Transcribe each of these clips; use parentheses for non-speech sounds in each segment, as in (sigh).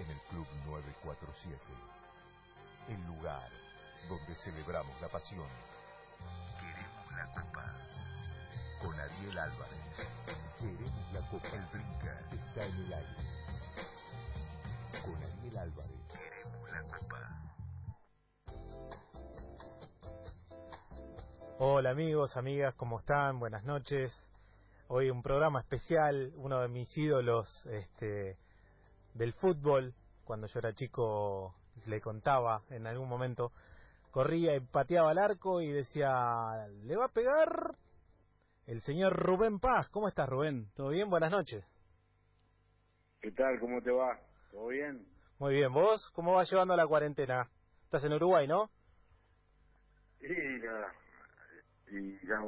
en el Club 947. El lugar donde celebramos la pasión. Queremos la copa. Con Ariel Álvarez. Queremos la copa. El brinca está en el aire. Con Ariel Álvarez. Queremos la copa. Hola amigos, amigas, ¿cómo están? Buenas noches. Hoy un programa especial, uno de mis ídolos este, del fútbol. Cuando yo era chico le contaba en algún momento, corría y pateaba el arco y decía, ¿le va a pegar el señor Rubén Paz? ¿Cómo estás Rubén? ¿Todo bien? Buenas noches. ¿Qué tal? ¿Cómo te va? ¿Todo bien? Muy bien, ¿vos? ¿Cómo vas llevando la cuarentena? Estás en Uruguay, ¿no? Sí, nada y ya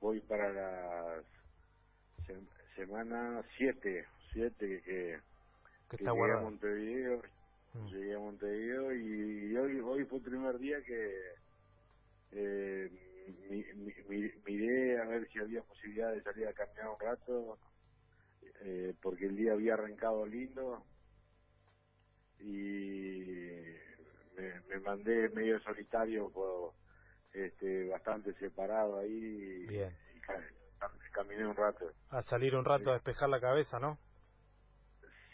voy para la semana 7, 7 que, que, llegué a Montevideo, mm. llegué a Montevideo y hoy hoy fue el primer día que eh, miré a ver si había posibilidad de salir a caminar un rato eh, porque el día había arrancado lindo y me, me mandé medio solitario por este, bastante separado ahí Bien. y, caminé un rato. A salir un rato a despejar la cabeza, ¿no?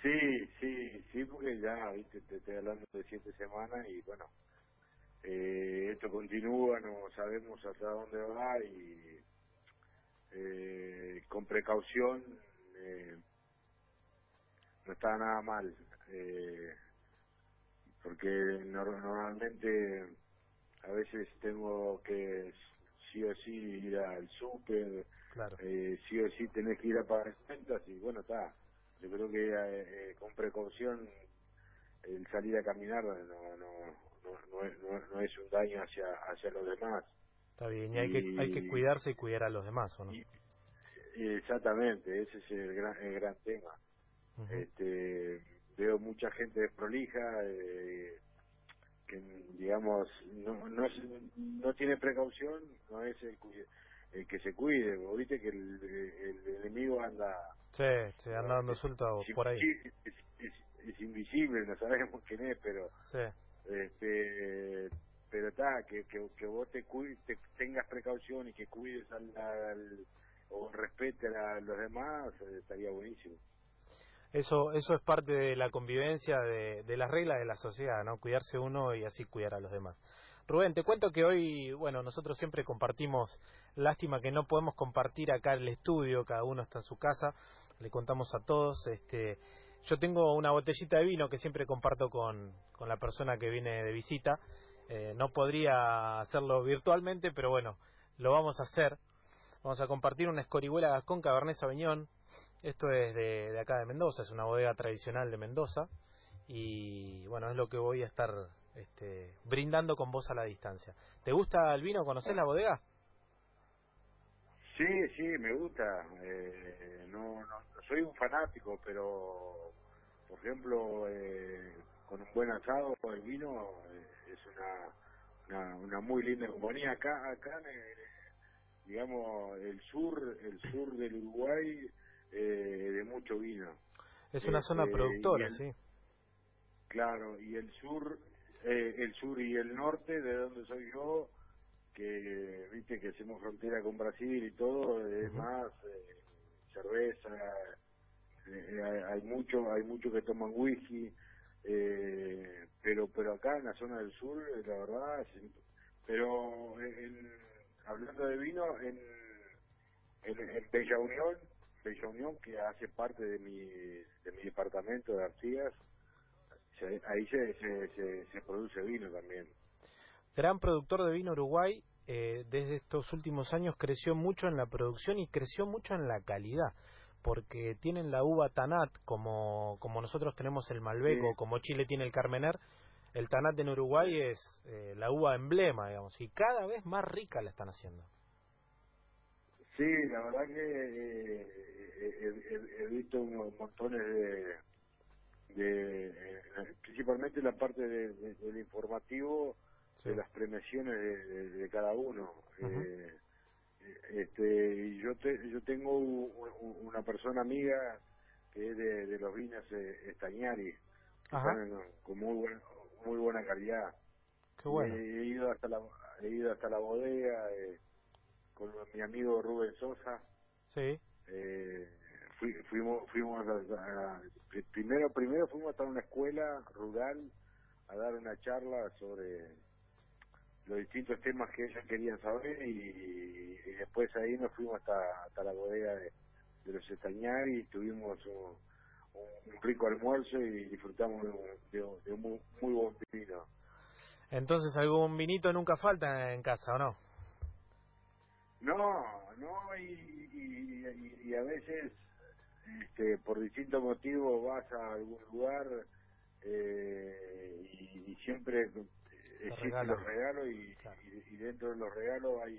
Sí, sí, sí, porque ya, viste, te estoy hablando de siete semanas y bueno, eh, esto continúa, no sabemos hasta dónde va y eh, con precaución eh, no está nada mal, eh, porque normalmente a veces tengo que sí o sí ir al súper, claro. eh, sí o sí tenés que ir a pagar cuentas y bueno, está. Yo creo que eh, con precaución el salir a caminar no no no, no, es, no, es un daño hacia hacia los demás. Está bien, y hay, que, hay que cuidarse y cuidar a los demás, ¿o no? exactamente, ese es el gran, el gran tema. este Veo mucha gente prolija, eh, que digamos no no, no tiene precaución no es el, el que se cuide viste que el, el, enemigo anda sí, sí anda dando suelto por ahí es, es, invisible no sabemos quién es pero sí. este pero está que, que, que vos te, cuides, tengas precaución y que cuides al, al o respete a los demás eh, estaría buenísimo eso, eso es parte de la convivencia, de, de las reglas de la sociedad, ¿no? Cuidarse uno y así cuidar a los demás. Rubén, te cuento que hoy, bueno, nosotros siempre compartimos, lástima que no podemos compartir acá el estudio, cada uno está en su casa, le contamos a todos, este, yo tengo una botellita de vino que siempre comparto con, la persona que viene de visita, eh, no podría hacerlo virtualmente, pero bueno, lo vamos a hacer, vamos a compartir una escorihuela Gascón Cabernet Sauvignon, esto es de, acá de Mendoza, es una bodega tradicional de Mendoza y bueno, es lo que voy a estar este, brindando con vos a la distancia. ¿Te gusta el vino? ¿Conocés la bodega? Sí, sí, me gusta. Eh, no, no, soy un fanático, pero por ejemplo, eh, con un buen asado el vino eh, es una, una, una muy linda compañía. Acá, acá, digamos, el sur, el sur del Uruguay eh, de mucho vino. Es una zona este, productora, sí. Claro, y el sur, eh, el sur y el norte, de donde soy yo, que viste que hacemos frontera con Brasil y todo, es más eh, cerveza, hay mucho, hay mucho que toman whisky, pero pero acá en la zona del sur, la verdad, pero hablando de vino, en, en, en Bella Unión Bella Unión, que hace parte de mi, de mi departamento de Artigas, ahí se, se, se, produce vino también. Gran productor de vino Uruguay, eh, desde estos últimos años creció mucho en la producción y creció mucho en la calidad, porque tienen la uva Tanat, como, como nosotros tenemos el Malbeco, como Chile tiene el Carmener, el Tanat en Uruguay es eh, la uva emblema, digamos, y cada vez más rica la están haciendo. Sí, la verdad que eh, he, visto montones de, de eh, principalmente la parte del informativo de las premiaciones de, cada uno. eh, este, y yo te, yo tengo una persona amiga que es de, los vinos eh, Estañari. con muy buena, muy buena calidad. Qué bueno. He, ido hasta la he ido hasta la bodega eh, con mi amigo Rubén Sosa. Sí. Eh, fuimos fuimos primero primero fuimos hasta una escuela rural a dar una charla sobre los distintos temas que ellos querían saber y, después ahí nos fuimos hasta, hasta la bodega de, los Estañari y tuvimos un, rico almuerzo y disfrutamos de, un muy, buen vino. Entonces algún vinito nunca falta en casa, ¿o no? No, no, y, y, a veces este, por distintos motivos vas a algún lugar eh, y, siempre existen los regalos y, y, dentro de los regalos hay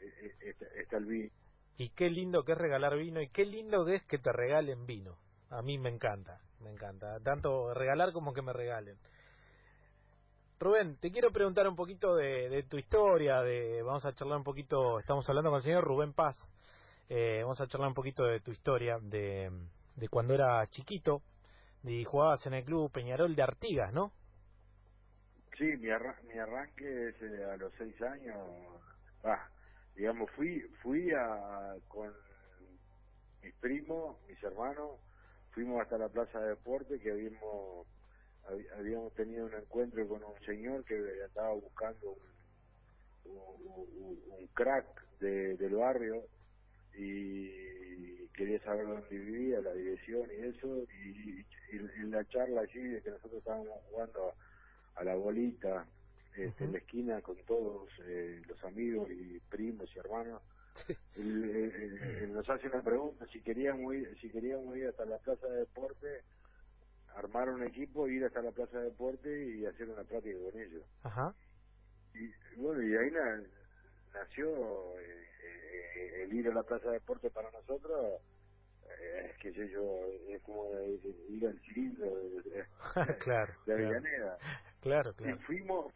eh, eh, está, el vino. Y qué lindo que es regalar vino y qué lindo que es que te regalen vino. A mí me encanta, me encanta. Tanto regalar como que me regalen. Rubén, te quiero preguntar un poquito de, tu historia, de vamos a charlar un poquito, estamos hablando con el señor Rubén Paz, eh, vamos a charlar un poquito de tu historia, de, de cuando era chiquito, y jugabas en el club Peñarol de Artigas, ¿no? Sí, mi, mi arranque es eh, a los seis años. Digamos, fui fui a, con mis primos, mis hermanos, fuimos hasta la plaza de deporte que habíamos habíamos tenido un encuentro con un señor que andaba buscando un, crack de, del barrio y quería saber dónde vivía, la dirección y eso, y, en la charla allí de que nosotros estábamos jugando a la bolita este, en la esquina con todos eh, los amigos y primos y hermanos. Él, nos hace una pregunta si queríamos ir, si queríamos ir hasta la plaza de deporte, armar un equipo, ir hasta la plaza de deporte y hacer una práctica con ellos. Ajá. Y bueno, y ahí nació eh, eh, el ir a la plaza de deporte para nosotros es que sé yo, es como ir al cilindro de, (laughs) claro, de Avellaneda. Claro, claro. Y fuimos,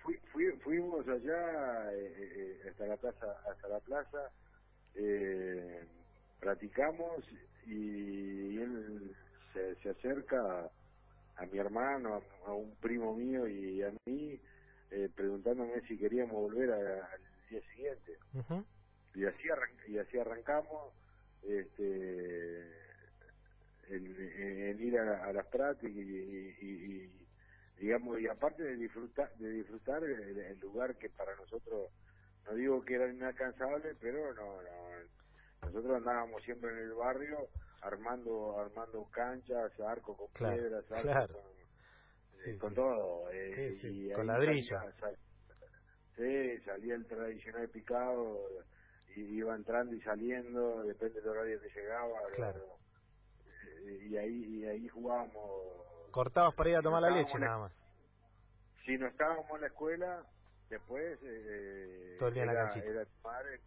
fuimos allá eh, eh, hasta la plaza, hasta la plaza, eh, platicamos y él se, se acerca a, mi hermano, a, un primo mío y a mí, eh, preguntándome si queríamos volver al día siguiente. Y así y así arrancamos este en, ir a, las prácticas y, digamos y aparte de disfrutar de disfrutar el, lugar que para nosotros no digo que era inalcanzable pero no, nosotros andábamos siempre en el barrio armando armando canchas arco con piedras arco con, todo eh, y con ladrillo. sí salía el tradicional picado y iba entrando y saliendo depende del horario que llegaba claro y ahí y ahí jugábamos. Cortabas para ir a tomar la leche nada más. Si no estábamos en la escuela, después eh, Todo el día era, la era tu madre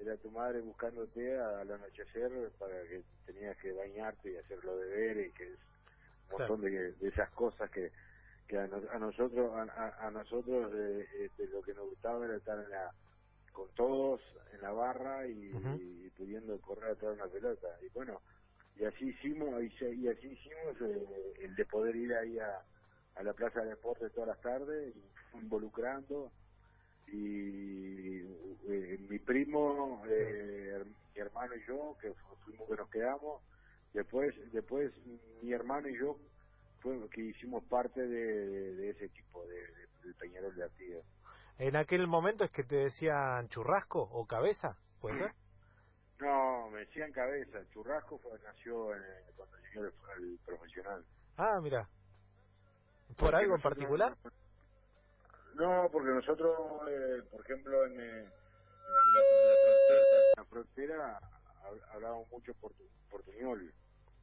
era tu madre buscándote al anochecer para que tenías que bañarte y hacer los deberes y que es un montón de, esas cosas que que a, nosotros a, a nosotros eh, este, lo que nos gustaba era estar en la con todos en la barra y, y pudiendo correr atrás de una pelota. Y bueno y así hicimos y, así hicimos eh, el de poder ir ahí a, a la plaza de deportes todas las tardes involucrando. Y eh, mi primo eh, mi hermano y yo que fuimos que nos quedamos. Después después mi hermano y yo fue que hicimos parte de, de, ese tipo de, del Peñarol de Artigas en aquel momento es que te decían churrasco o cabeza puede ser no, me decían cabeza. Churrasco fue, nació en, cuando llegué al, profesional. Ah, mira. ¿Por algo en particular? No, porque nosotros, eh, por ejemplo, en, eh, la, frontera, hablábamos mucho portuñol.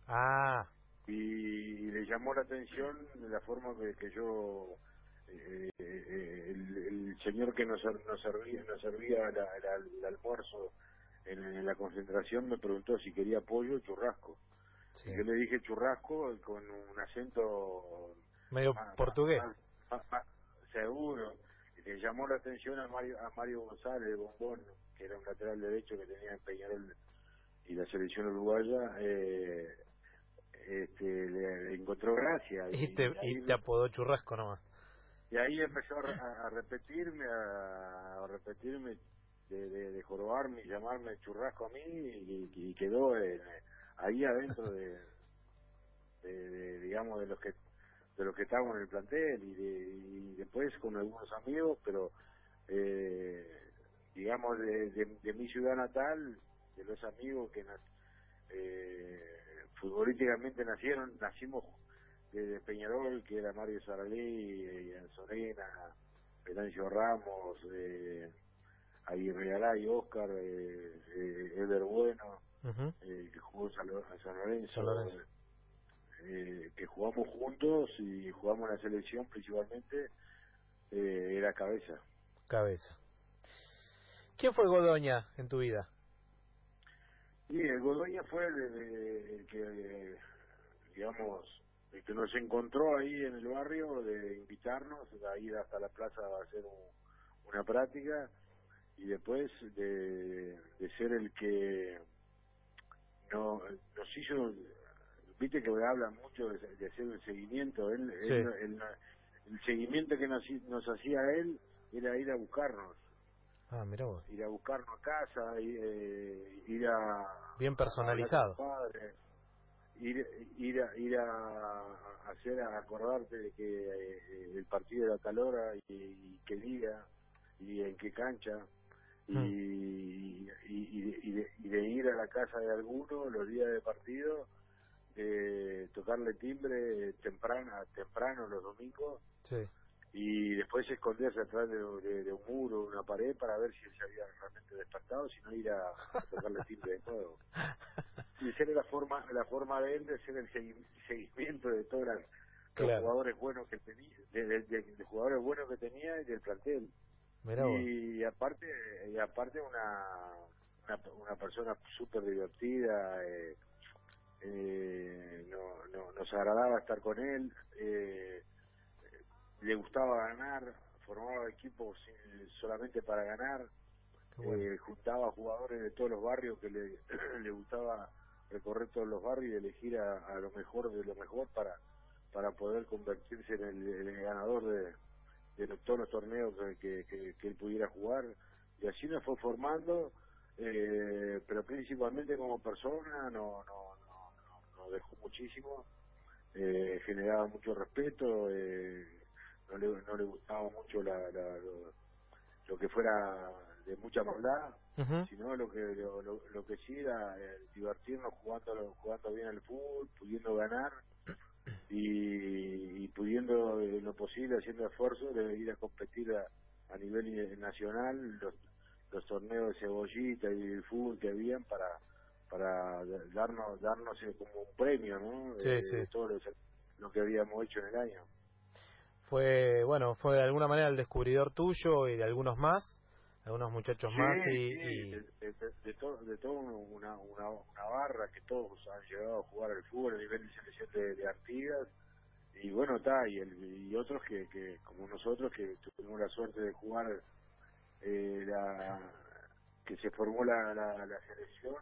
Ah. Y, le llamó la atención la forma que, yo eh, el, señor que nos, nos servía nos servía el almuerzo en, la concentración me preguntó si quería pollo o churrasco. yo le dije churrasco con un acento medio portugués. seguro. Y le llamó la atención a Mario, a Mario González de Bombón, que era un lateral derecho que tenía en Peñarol y la selección uruguaya. Eh, este, le, encontró gracia. Y, te, y, te apodó churrasco nomás. Y ahí empezó a, repetirme, a, repetirme, de, de, jorobarme y llamarme churrasco a mí y, quedó ahí adentro de, de, digamos, de los que de los que estábamos en el plantel y, y después con algunos amigos, pero eh, digamos de, de, mi ciudad natal, de los amigos que eh, futbolísticamente nacieron, nacimos de Peñarol, que era Mario Saralí, Sorena, Venancio Ramos, eh, Aguirre y Oscar, eh, eh, Bueno, eh, que jugó San, San Lorenzo, eh, que jugamos juntos y jugamos en la selección principalmente, eh, era cabeza. Cabeza. ¿Quién fue Godoña en tu vida? Sí, el Godoña fue el, que, digamos, que nos encontró ahí en el barrio de invitarnos a ir hasta la plaza a hacer una práctica y después de, de ser el que no, nos hizo, viste que habla mucho de, hacer un seguimiento, él, el seguimiento que nos, nos hacía él era ir a buscarnos Ah, mira vos. Ir a buscarnos a casa, ir, eh, ir a... Bien personalizado. Ir, ir, a, ir a hacer, a acordarte de que eh, el partido era tal hora y, qué día y en qué cancha. Y, hmm. y, de, ir a la casa de alguno los días de partido, eh, tocarle timbre temprano, temprano los domingos. Sí y después esconderse atrás de, un muro, una pared, para ver si él se había realmente despertado, si no ir a, tocarle timbre de nuevo. (laughs) Y esa era la forma, la forma de él de hacer el seguimiento de todos los jugadores buenos que tenía, de, jugadores buenos que tenía y del plantel. y aparte, y aparte una, una, persona súper divertida, eh, eh, no, no, nos agradaba estar con él. Eh, le gustaba ganar, formaba equipos solamente para ganar, eh, juntaba jugadores de todos los barrios que le, (clears throat) le gustaba recorrer todos los barrios y elegir a, lo mejor de lo mejor para para poder convertirse en el, ganador de, de, todos los torneos que, que, él pudiera jugar. Y así nos fue formando eh, pero principalmente como persona no no no, nos dejó muchísimo eh, generaba mucho respeto eh, no le, no le gustaba mucho la, lo, que fuera de mucha maldad, sino lo que lo, lo, que sí era eh, divertirnos jugando jugando bien al fútbol, pudiendo ganar y, pudiendo en lo posible haciendo esfuerzo de ir a competir a, nivel nacional los, los torneos de cebollita y el fútbol que habían para para darnos darnos eh, como un premio, ¿no? Sí, sí. todo lo que habíamos hecho en el año fue, bueno, fue de alguna manera el descubridor tuyo y de algunos más, algunos muchachos más y... De, todo, de todo una, una, una, barra que todos han llegado a jugar al fútbol a nivel de selección de, Artigas. Y bueno, está, y, el, y otros que, que, como nosotros, que tuvimos la suerte de jugar eh, la que se formó la, la, la selección,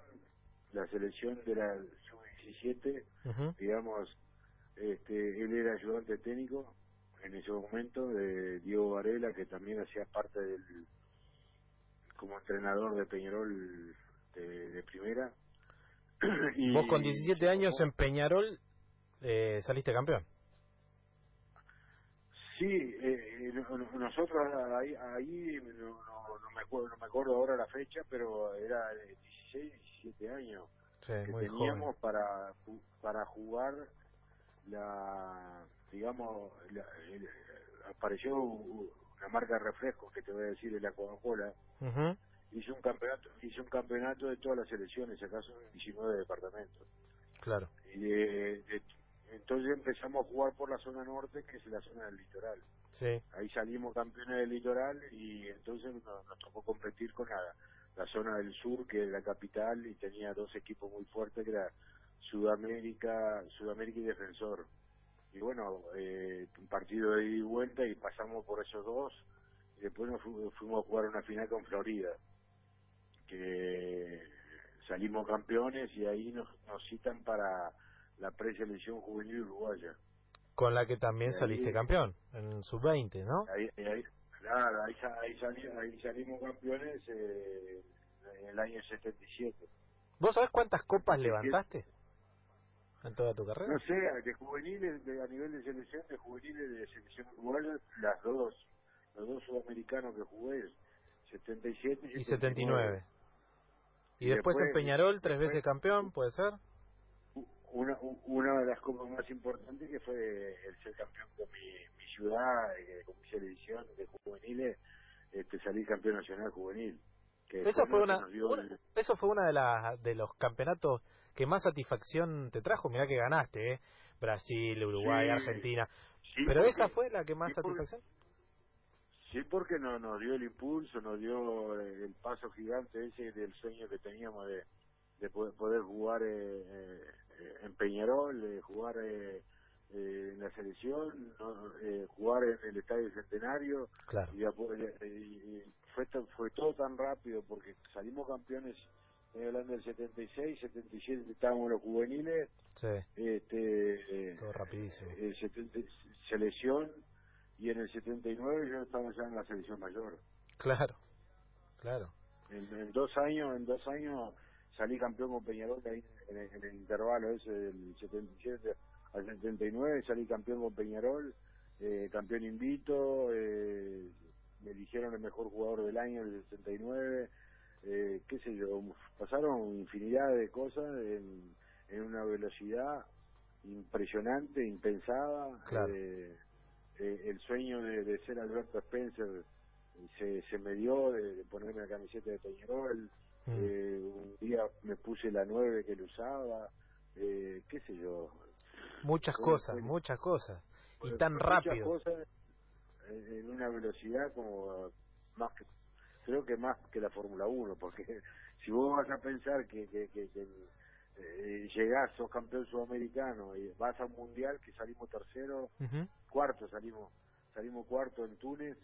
la selección de la sub-17, digamos, este, él era ayudante técnico en ese momento de Diego Varela, que también hacía parte del como entrenador de Peñarol de, primera. (clears throat) y, Vos con 17 años en Peñarol eh, saliste campeón. Sí, eh, nosotros ahí, ahí no, no, me acuerdo, no me acuerdo ahora la fecha, pero era de 16, 17 años que teníamos para para jugar la digamos, apareció una marca de refrescos que te voy a decir de la Coca-Cola. Hizo un campeonato, hizo un campeonato de todas las elecciones, acaso en 19 departamentos. Claro. Y entonces empezamos a jugar por la zona norte, que es la zona del litoral. Sí. Ahí salimos campeones del litoral y entonces nos, nos tocó competir con la, la zona del sur, que es la capital, y tenía dos equipos muy fuertes, que era Sudamérica, Sudamérica y Defensor y bueno, eh, un partido de ida y vuelta y pasamos por esos dos y después nos fuimos a jugar una final con Florida, que salimos campeones y ahí nos, nos citan para la preselección juvenil uruguaya. Con la que también saliste campeón, en sub-20, ¿no? Ahí, ahí, claro, ahí, ahí, salimos campeones eh, en el año 77. ¿Vos sabés cuántas copas levantaste en toda tu carrera? No sé, de juveniles, de, a nivel de selección, de juveniles de selección uruguaya, las dos, los dos sudamericanos que jugué, 77 y, y 79. Y, después, en Peñarol, tres veces campeón, ¿puede ser? una, una de las copas más importantes que fue el ser campeón con mi, mi ciudad, eh, con mi selección de juveniles, este, salir campeón nacional juvenil. Que eso fue una, eso fue una de las de los campeonatos que más satisfacción te trajo. Mirá que ganaste, ¿eh? Brasil, Uruguay, Argentina. Pero esa fue la que más satisfacción. sí, porque no, nos dio el impulso, nos dio el paso gigante ese del sueño que teníamos de, de poder, jugar eh, eh en Peñarol, eh, jugar eh, eh, en la selección, jugar en el Estadio Centenario. Y, fue, fue todo tan rápido porque salimos campeones en hablando del 76, 77 estábamos los juveniles. Este, todo rapidísimo. selección y en el 79 yo estaba ya en la selección mayor. Claro, claro. en dos años, en dos años salí campeón con Peñarol ahí en, el, intervalo ese del 77 al 79, salí campeón con Peñarol, eh, campeón invito, eh, me eligieron el mejor jugador del año el 79, eh, qué sé yo, pasaron infinidad de cosas en, en una velocidad impresionante, impensada. Eh, eh, el sueño de, ser Alberto Spencer se, se me dio de, ponerme la camiseta de Peñarol, Mm. Eh, un día me puse la nueve que él usaba, eh, qué sé yo. Muchas cosas, muchas cosas. Y tan rápido. cosas en una velocidad como más que, creo que más que la Fórmula 1, porque (laughs) si vos vas a pensar que, que, que, eh, llegás, sos campeón sudamericano y vas a un mundial que salimos tercero, cuarto salimos, salimos cuarto en Túnez,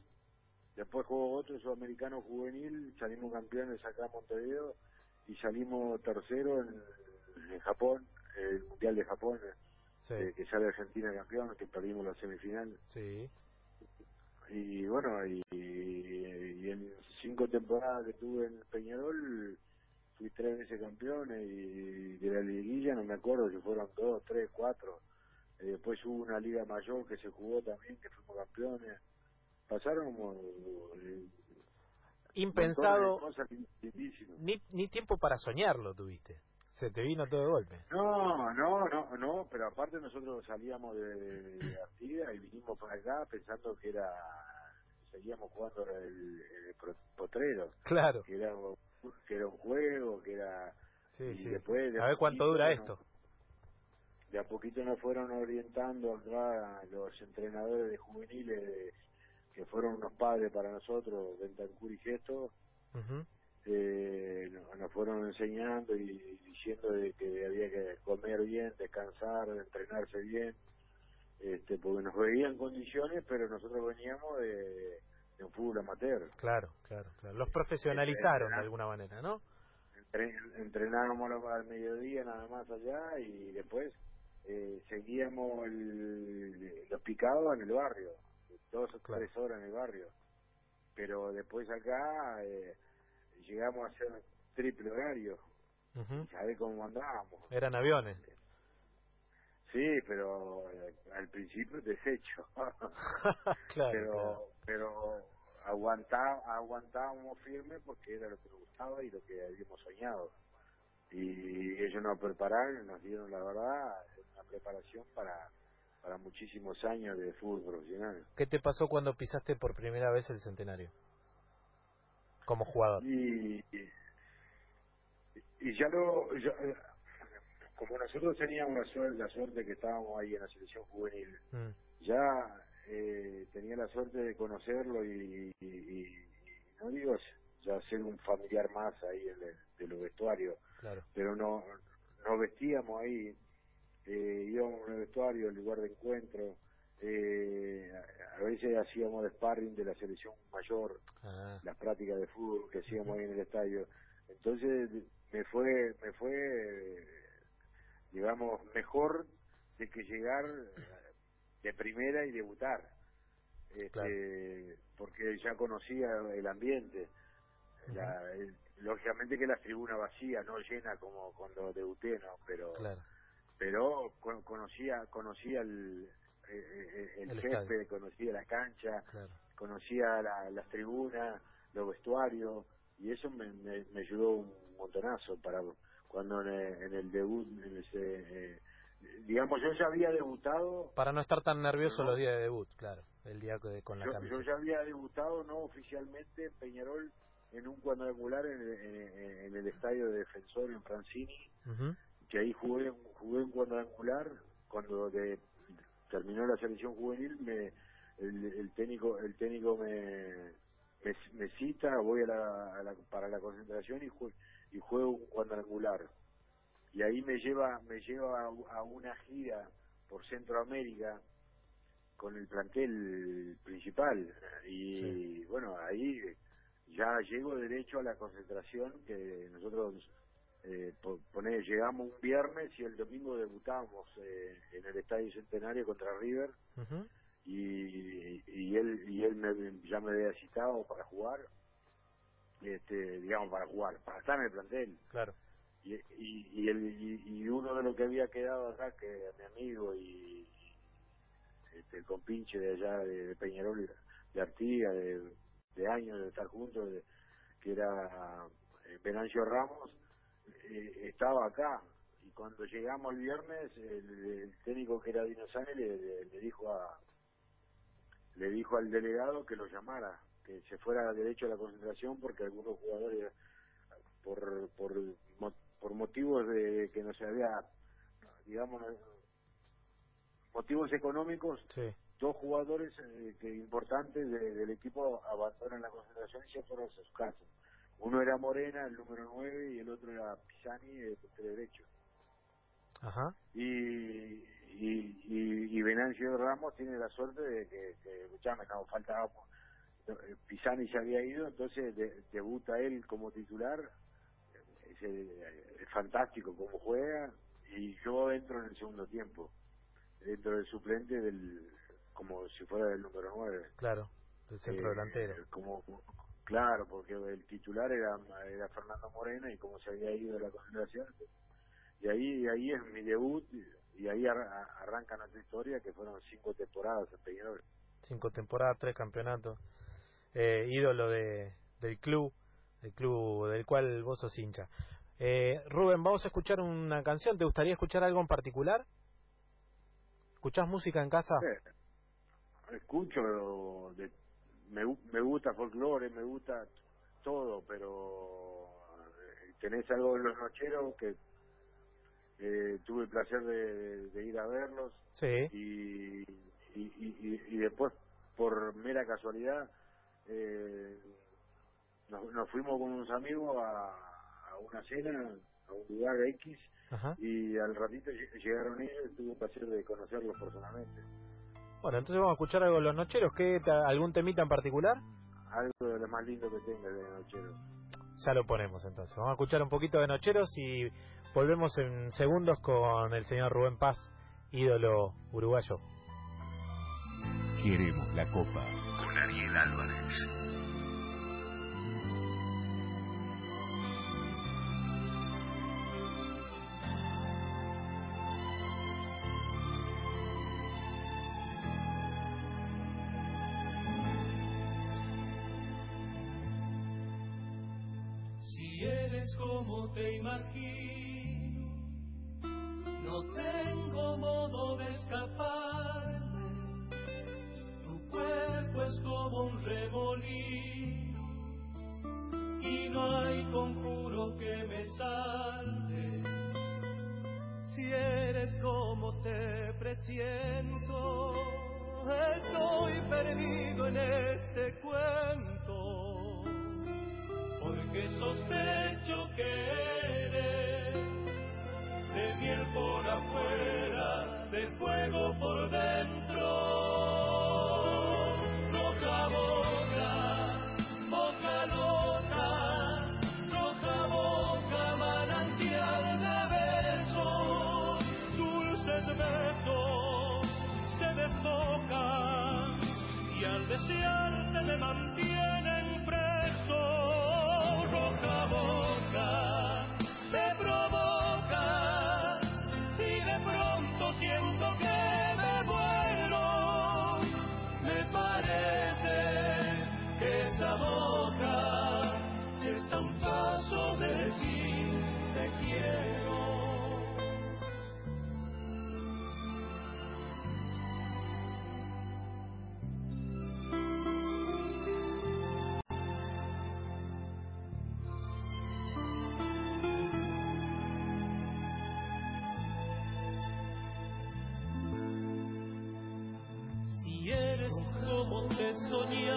Después jugó otro sudamericano juvenil, salimos campeones acá en Montevideo y salimos tercero en, Japón, el Mundial de Japón, eh, que sale Argentina campeón, que perdimos la semifinal. Sí. Y bueno, y, y, en cinco temporadas que tuve en Peñarol, fui tres veces campeón y de la liguilla no me acuerdo si fueron dos, tres, cuatro. Eh, después hubo una liga mayor que se jugó también, que fuimos campeones. Pasaron eh, impensado. ni, ni tiempo para soñarlo tuviste se te vino todo de golpe. No no no no pero aparte nosotros salíamos de, de Artigas y vinimos para acá pensando que era seguíamos jugando el, potrero. Claro. Que era que era un juego que era sí, sí. después a ver cuánto dura esto. de a poquito nos fueron orientando acá los entrenadores de juveniles de, que fueron unos padres para nosotros, Bentancur y Gesto, eh, nos, fueron enseñando y diciendo de que había que comer bien, descansar, entrenarse bien, este, porque nos veían condiciones, pero nosotros veníamos de, un fútbol amateur. Claro, claro, claro. Los profesionalizaron de alguna manera, ¿no? entrenábamos al mediodía nada más allá y después eh, seguíamos el, los picados en el barrio dos o tres horas en el barrio. Pero después acá eh, llegamos a hacer triple horario. Uh cómo andábamos? Eran aviones. Sí, pero eh, al principio desecho. (laughs) claro, pero pero aguantá, aguantábamos firme porque era lo que nos gustaba y lo que habíamos soñado. Y ellos nos prepararon, nos dieron la verdad, una preparación para para muchísimos años de fútbol profesional. ¿Qué te pasó cuando pisaste por primera vez el centenario? Como jugador. Y, y, ya lo. como nosotros teníamos la suerte, la suerte que estábamos ahí en la selección juvenil, mm. ya eh, tenía la suerte de conocerlo y, no digo ya ser un familiar más ahí de, los vestuarios, claro. pero no nos vestíamos ahí eh, íbamos en el vestuario, el lugar de encuentro, eh, a veces hacíamos de sparring de la selección mayor, ah. las prácticas de fútbol que hacíamos ahí en el estadio. Entonces me fue, me fue digamos, mejor de que llegar de primera y debutar. Este, porque ya conocía el ambiente. lógicamente que la tribuna vacía, no llena como cuando debuté, ¿no? Pero, pero conocía, conocía el, eh, eh, el, jefe, conocía la cancha, conocía la, las tribunas, los vestuarios, y eso me, me, ayudó un montonazo para cuando en el, debut, eh, digamos, yo ya había debutado. Para no estar tan nervioso los días de debut, claro, el día con la yo, Yo ya había debutado, no oficialmente, en Peñarol, en un cuadrangular en, en, el estadio de Defensor en Francini, que ahí jugué, jugué un cuadrangular cuando de terminó la selección juvenil, me, el, técnico el técnico me, me, cita, voy a la, para la concentración y, y juego un cuadrangular. Y ahí me lleva me lleva a, una gira por Centroamérica con el plantel principal y bueno ahí ya llego derecho a la concentración que nosotros eh, poner, llegamos un viernes y el domingo debutamos eh, en el Estadio Centenario contra River. Y, y él y él me, ya me había citado para jugar este digamos para jugar para estar en el plantel. Claro. Y y, y, el, y, uno de los que había quedado acá que mi amigo y este, el compinche de allá de, Peñarol de Artigas de, de años de estar juntos que era eh, Venancio Ramos eh, estaba acá. Y cuando llegamos el viernes el, técnico que era Dino le, le, dijo a le dijo al delegado que lo llamara que se fuera derecho a la concentración porque algunos jugadores por por por motivos de que no se había digamos motivos económicos dos jugadores eh, que importantes del equipo abandonan la concentración y se fueron a sus casas uno era Morena, el número 9, y el otro era Pisani, el derecho. Ajá. Y, y, y, Venancio Ramos tiene la suerte de que, que ya me no, faltaba Pisani se había ido, entonces debuta él como titular, es, fantástico como juega, y yo entro en el segundo tiempo, dentro del suplente del como si fuera del número 9. Claro, del centro eh, delantero. Como, Claro, porque el titular era, era Fernando Morena y como se había ido de la concentración. Y ahí, ahí es mi debut y ahí arranca nuestra historia que fueron cinco temporadas en Peñarol. Cinco temporadas, tres campeonatos. Eh, ídolo de, del club, del club del cual vos sos hincha. Eh, Rubén, vamos a escuchar una canción. ¿Te gustaría escuchar algo en particular? ¿Escuchás música en casa? escucho de me, me gusta folclore, me gusta todo, pero eh, tenés algo en los nocheros que eh, tuve el placer de, ir a verlos sí. y, y, y, después por mera casualidad eh, nos, fuimos con unos amigos a, a una cena a un lugar X y al ratito llegaron ellos y tuve el placer de conocerlos personalmente. Bueno, entonces vamos a escuchar algo de los nocheros. ¿Qué, ¿Algún temita en particular? Algo de lo más lindo que tenga de nocheros. Ya lo ponemos entonces. Vamos a escuchar un poquito de nocheros y volvemos en segundos con el señor Rubén Paz, ídolo uruguayo. Queremos la copa con Ariel Álvarez. De soñar.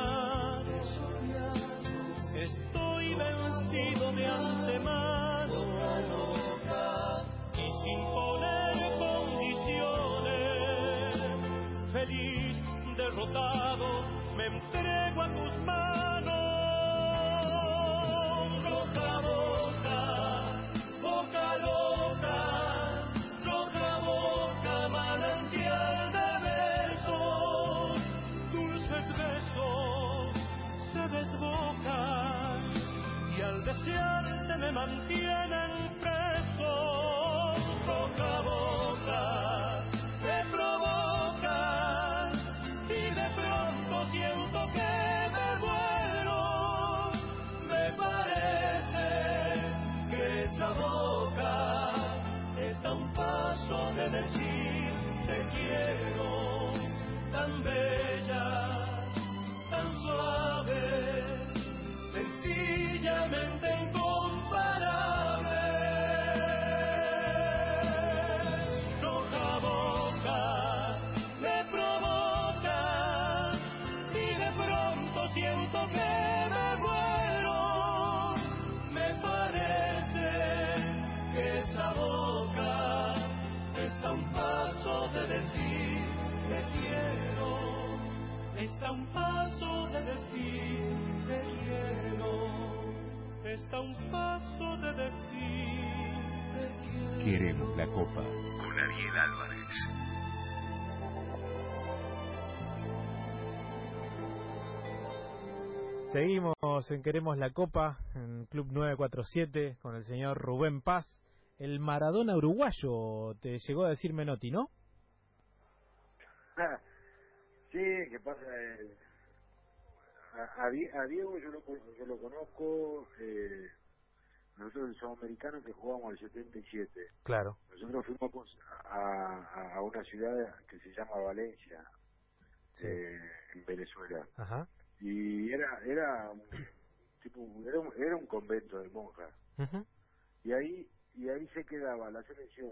Desearte me mantienen Está un paso de decir. Queremos la copa con Ariel Álvarez. Seguimos en Queremos la Copa, en Club 947, con el señor Rubén Paz. El Maradona uruguayo, te llegó a decir Menotti, ¿no? sí, que pasa. eh, a, a Die- a Diego yo lo, con- yo lo conozco. Eh, nosotros el sudamericano que jugamos el 77. Claro. Nosotros fuimos a, a, a una ciudad que se llama Valencia, Sí. eh, en Venezuela. Ajá. Y era era un, tipo era un, era un convento de monjas. Ujú. Y ahí y ahí se quedaba la selección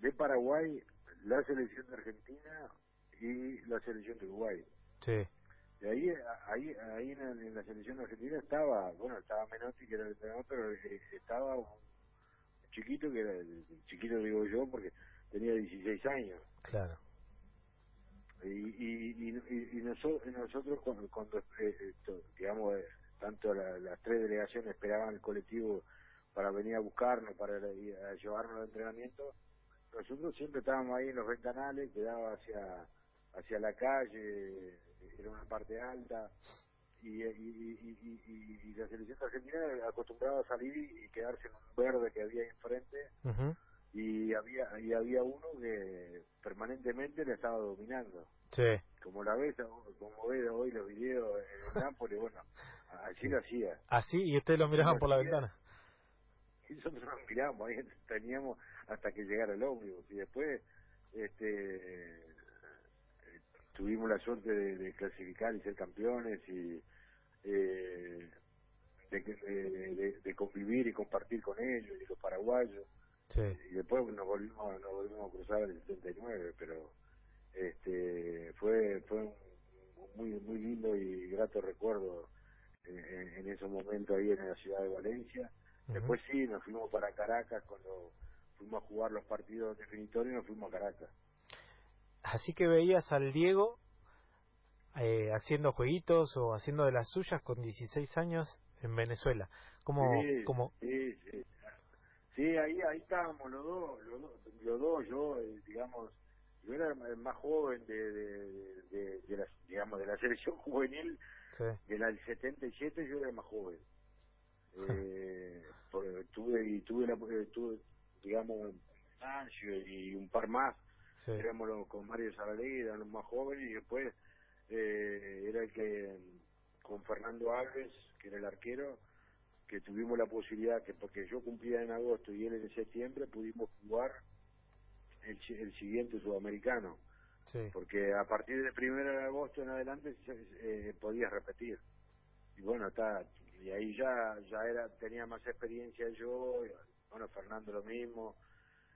de Paraguay, la selección de Argentina y la selección de Uruguay. Sí. Y ahí, ahí, ahí en, la- en la selección argentina estaba, bueno, estaba Menotti, que era el entrenador, pero eh, estaba un chiquito, que era el chiquito digo yo, porque tenía 16 años. Claro. Y, y, y, y, y noso- y nosotros, cuando, cuando eh, to- digamos, eh, tanto la- las tres delegaciones esperaban el colectivo para venir a buscarnos, para a llevarnos al entrenamiento, nosotros siempre estábamos ahí en los ventanales, que daba hacia, hacia la calle, era una parte alta, y, y, y, y, la selección argentina acostumbraba a salir y quedarse en un verde que había ahí enfrente, y había y había uno que permanentemente le estaba dominando. Sí. como la ves como ves hoy los videos en el Nápoles bueno así lo hacía. Así, y ustedes lo miraban por la ventana. y nosotros nos miramos ahí teníamos hasta que llegara el ómnibus y después este tuvimos la suerte de, de clasificar y ser campeones y eh, de, de, de- convivir y compartir con ellos y los paraguayos. Sí. y después nos volvimos nos volvimos a cruzar en el 79 pero este fue fue un muy muy lindo y grato recuerdo en, en- en esos momentos ahí en la ciudad de Valencia. Después sí nos fuimos para Caracas cuando fuimos a jugar los partidos definitorios nos fuimos a Caracas Así que veías al Diego eh, haciendo jueguitos o haciendo de las suyas con 16 años en Venezuela. Como, sí, como, sí, sí. Sí, ahí ahí estábamos los dos los dos, los dos yo eh, digamos yo era el más joven de, de, de, de la digamos de la selección (laughs) juvenil sí, de la del 77 yo era el más joven (laughs) eh, por- tuve y tuve la eh, tuve digamos Sancho y un par más sí, éramos los- con Mario Saralegui eran los más jóvenes y después eh, era el que con Fernando Alves que era el arquero que tuvimos la posibilidad que porque yo cumplía en agosto y él en septiembre pudimos jugar el, el siguiente sudamericano. Sí, porque a partir del primero de agosto en adelante eh, podías repetir. Y bueno está y ahí ya ya era tenía más experiencia yo y, bueno Fernando lo mismo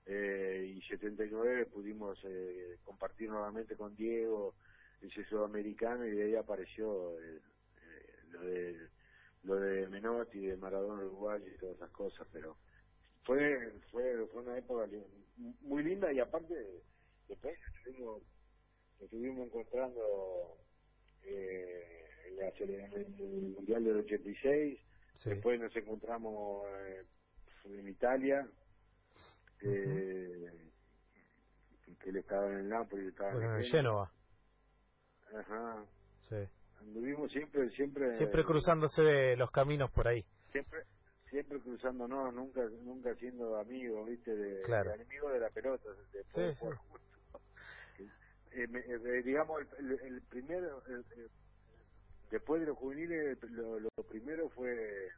eh, y 79 pudimos eh, compartir nuevamente con Diego ese sudamericano y de ahí apareció eh, eh, lo de lo de Menotti, de Maradona Uruguay y todas esas cosas, pero fue fue fue una época muy linda y aparte después estuvimos estuvimos encontrando eh, en, la, el mundial del 86 después nos encontramos eh, en Italia eh, que él estaba en el Napoli estaba en, el Génova. Ajá. Sí. Anduvimos siempre siempre siempre cruzándose los caminos por ahí. siempre siempre cruzando no nunca nunca siendo amigo viste de, claro. enemigo de la pelota de sí, sí. Eh, eh, digamos el, el, primero después de los juveniles lo, lo primero fue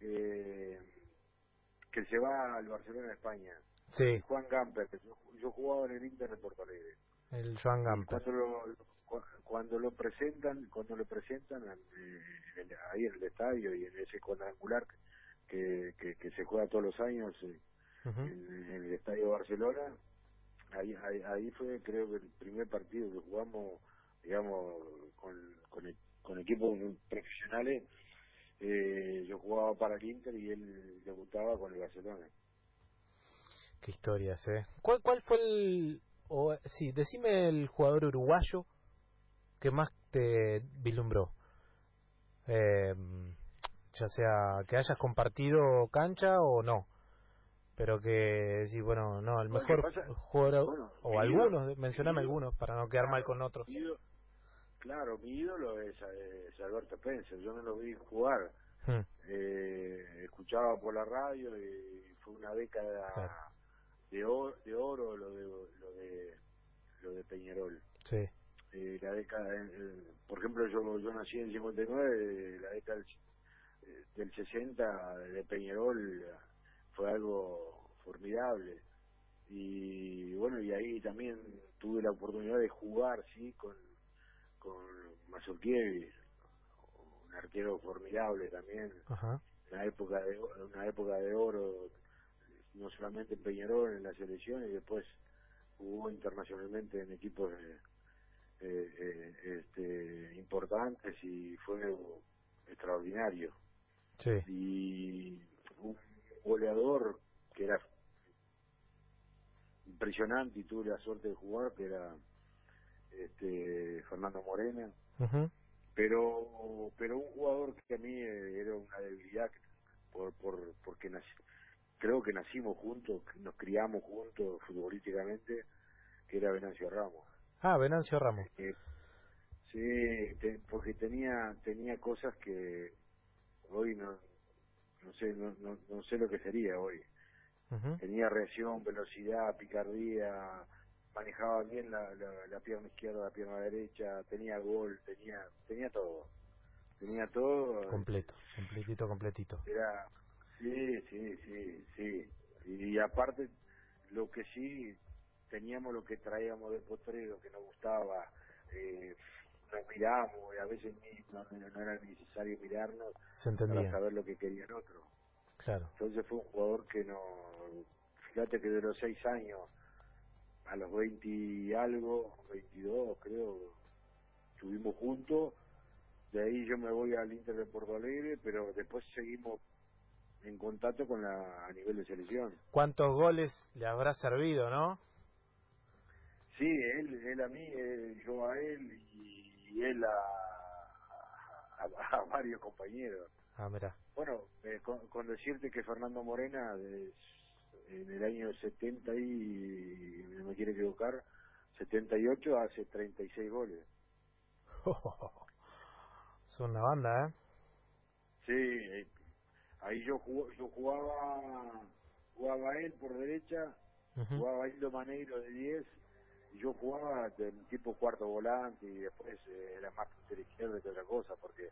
eh, que se va al Barcelona de España. Sí. Juan Gamper yo, yo jugaba en el Inter de Porto Alegre. El Juan Gamper. cuando lo, cuando lo presentan cuando lo presentan eh, ahí en el estadio y en ese cuadrangular que, que, que se juega todos los años eh, en, el estadio de Barcelona ahí, ahí, ahí fue creo que el primer partido que jugamos digamos con con, con equipos profesionales eh, yo jugaba para el Inter y él debutaba con el Barcelona. Qué historias eh. Cuál cuál fue el o sí decime el jugador uruguayo que más te vislumbró eh, ya sea que hayas compartido cancha o no pero que sí bueno no el mejor jugador o algunos mencioname algunos para no quedar mal con otros claro mi ídolo es, es Alberto Spencer yo no lo vi jugar eh, escuchaba por la radio y fue una década de oro, de oro lo de lo de lo de Peñarol. Sí. Eh, la década por ejemplo yo yo nací en 59 la década del del 60 de Peñarol fue algo formidable. Y bueno y ahí también tuve la oportunidad de jugar sí con con Mazurkiewicz un arquero formidable también Ajá. una época de una época de oro no solamente en Peñarol en la selección y después jugó internacionalmente en equipos eh, eh, este, importantes y fue extraordinario Sí. Y un goleador que era impresionante y tuve la suerte de jugar, que era este Fernando Morena. Pero pero un jugador que a mí era una debilidad por por porque nací, creo que nacimos juntos, nos criamos juntos futbolísticamente, que era Venancio Ramos. Ah, Venancio Ramos. Eh, sí, porque tenía tenía cosas que hoy no no sé no, no, no sé lo que sería hoy tenía reacción velocidad picardía manejaba bien la, la, la, pierna izquierda la pierna derecha tenía gol tenía tenía todo tenía todo completo completito completito era sí sí sí sí y, aparte lo que sí teníamos lo que traíamos de potrero que nos gustaba eh, nos miramos y a veces no, no, era necesario mirarnos para saber lo que quería el otro. Claro. Entonces fue un jugador que no. Fíjate que de los seis años a los 20 y algo, 22 creo, estuvimos juntos. De ahí yo me voy al Inter de Porto Alegre, pero después seguimos en contacto con la a nivel de selección. ¿Cuántos goles le habrá servido, no? Sí, él, él a mí, eh, yo a él y y él a, a, varios compañeros. Ah, mira. Bueno, eh, con, decirte que Fernando Morena en el año 70 y, no me quiero equivocar, 78 hace 36 goles. (laughs) Son una banda, ¿eh? Sí, eh, ahí yo yo jugaba jugaba él por derecha, jugaba Hildo Maneiro de 10 yo jugaba de tipo cuarto volante y después eh, era más puntero izquierdo que otra cosa porque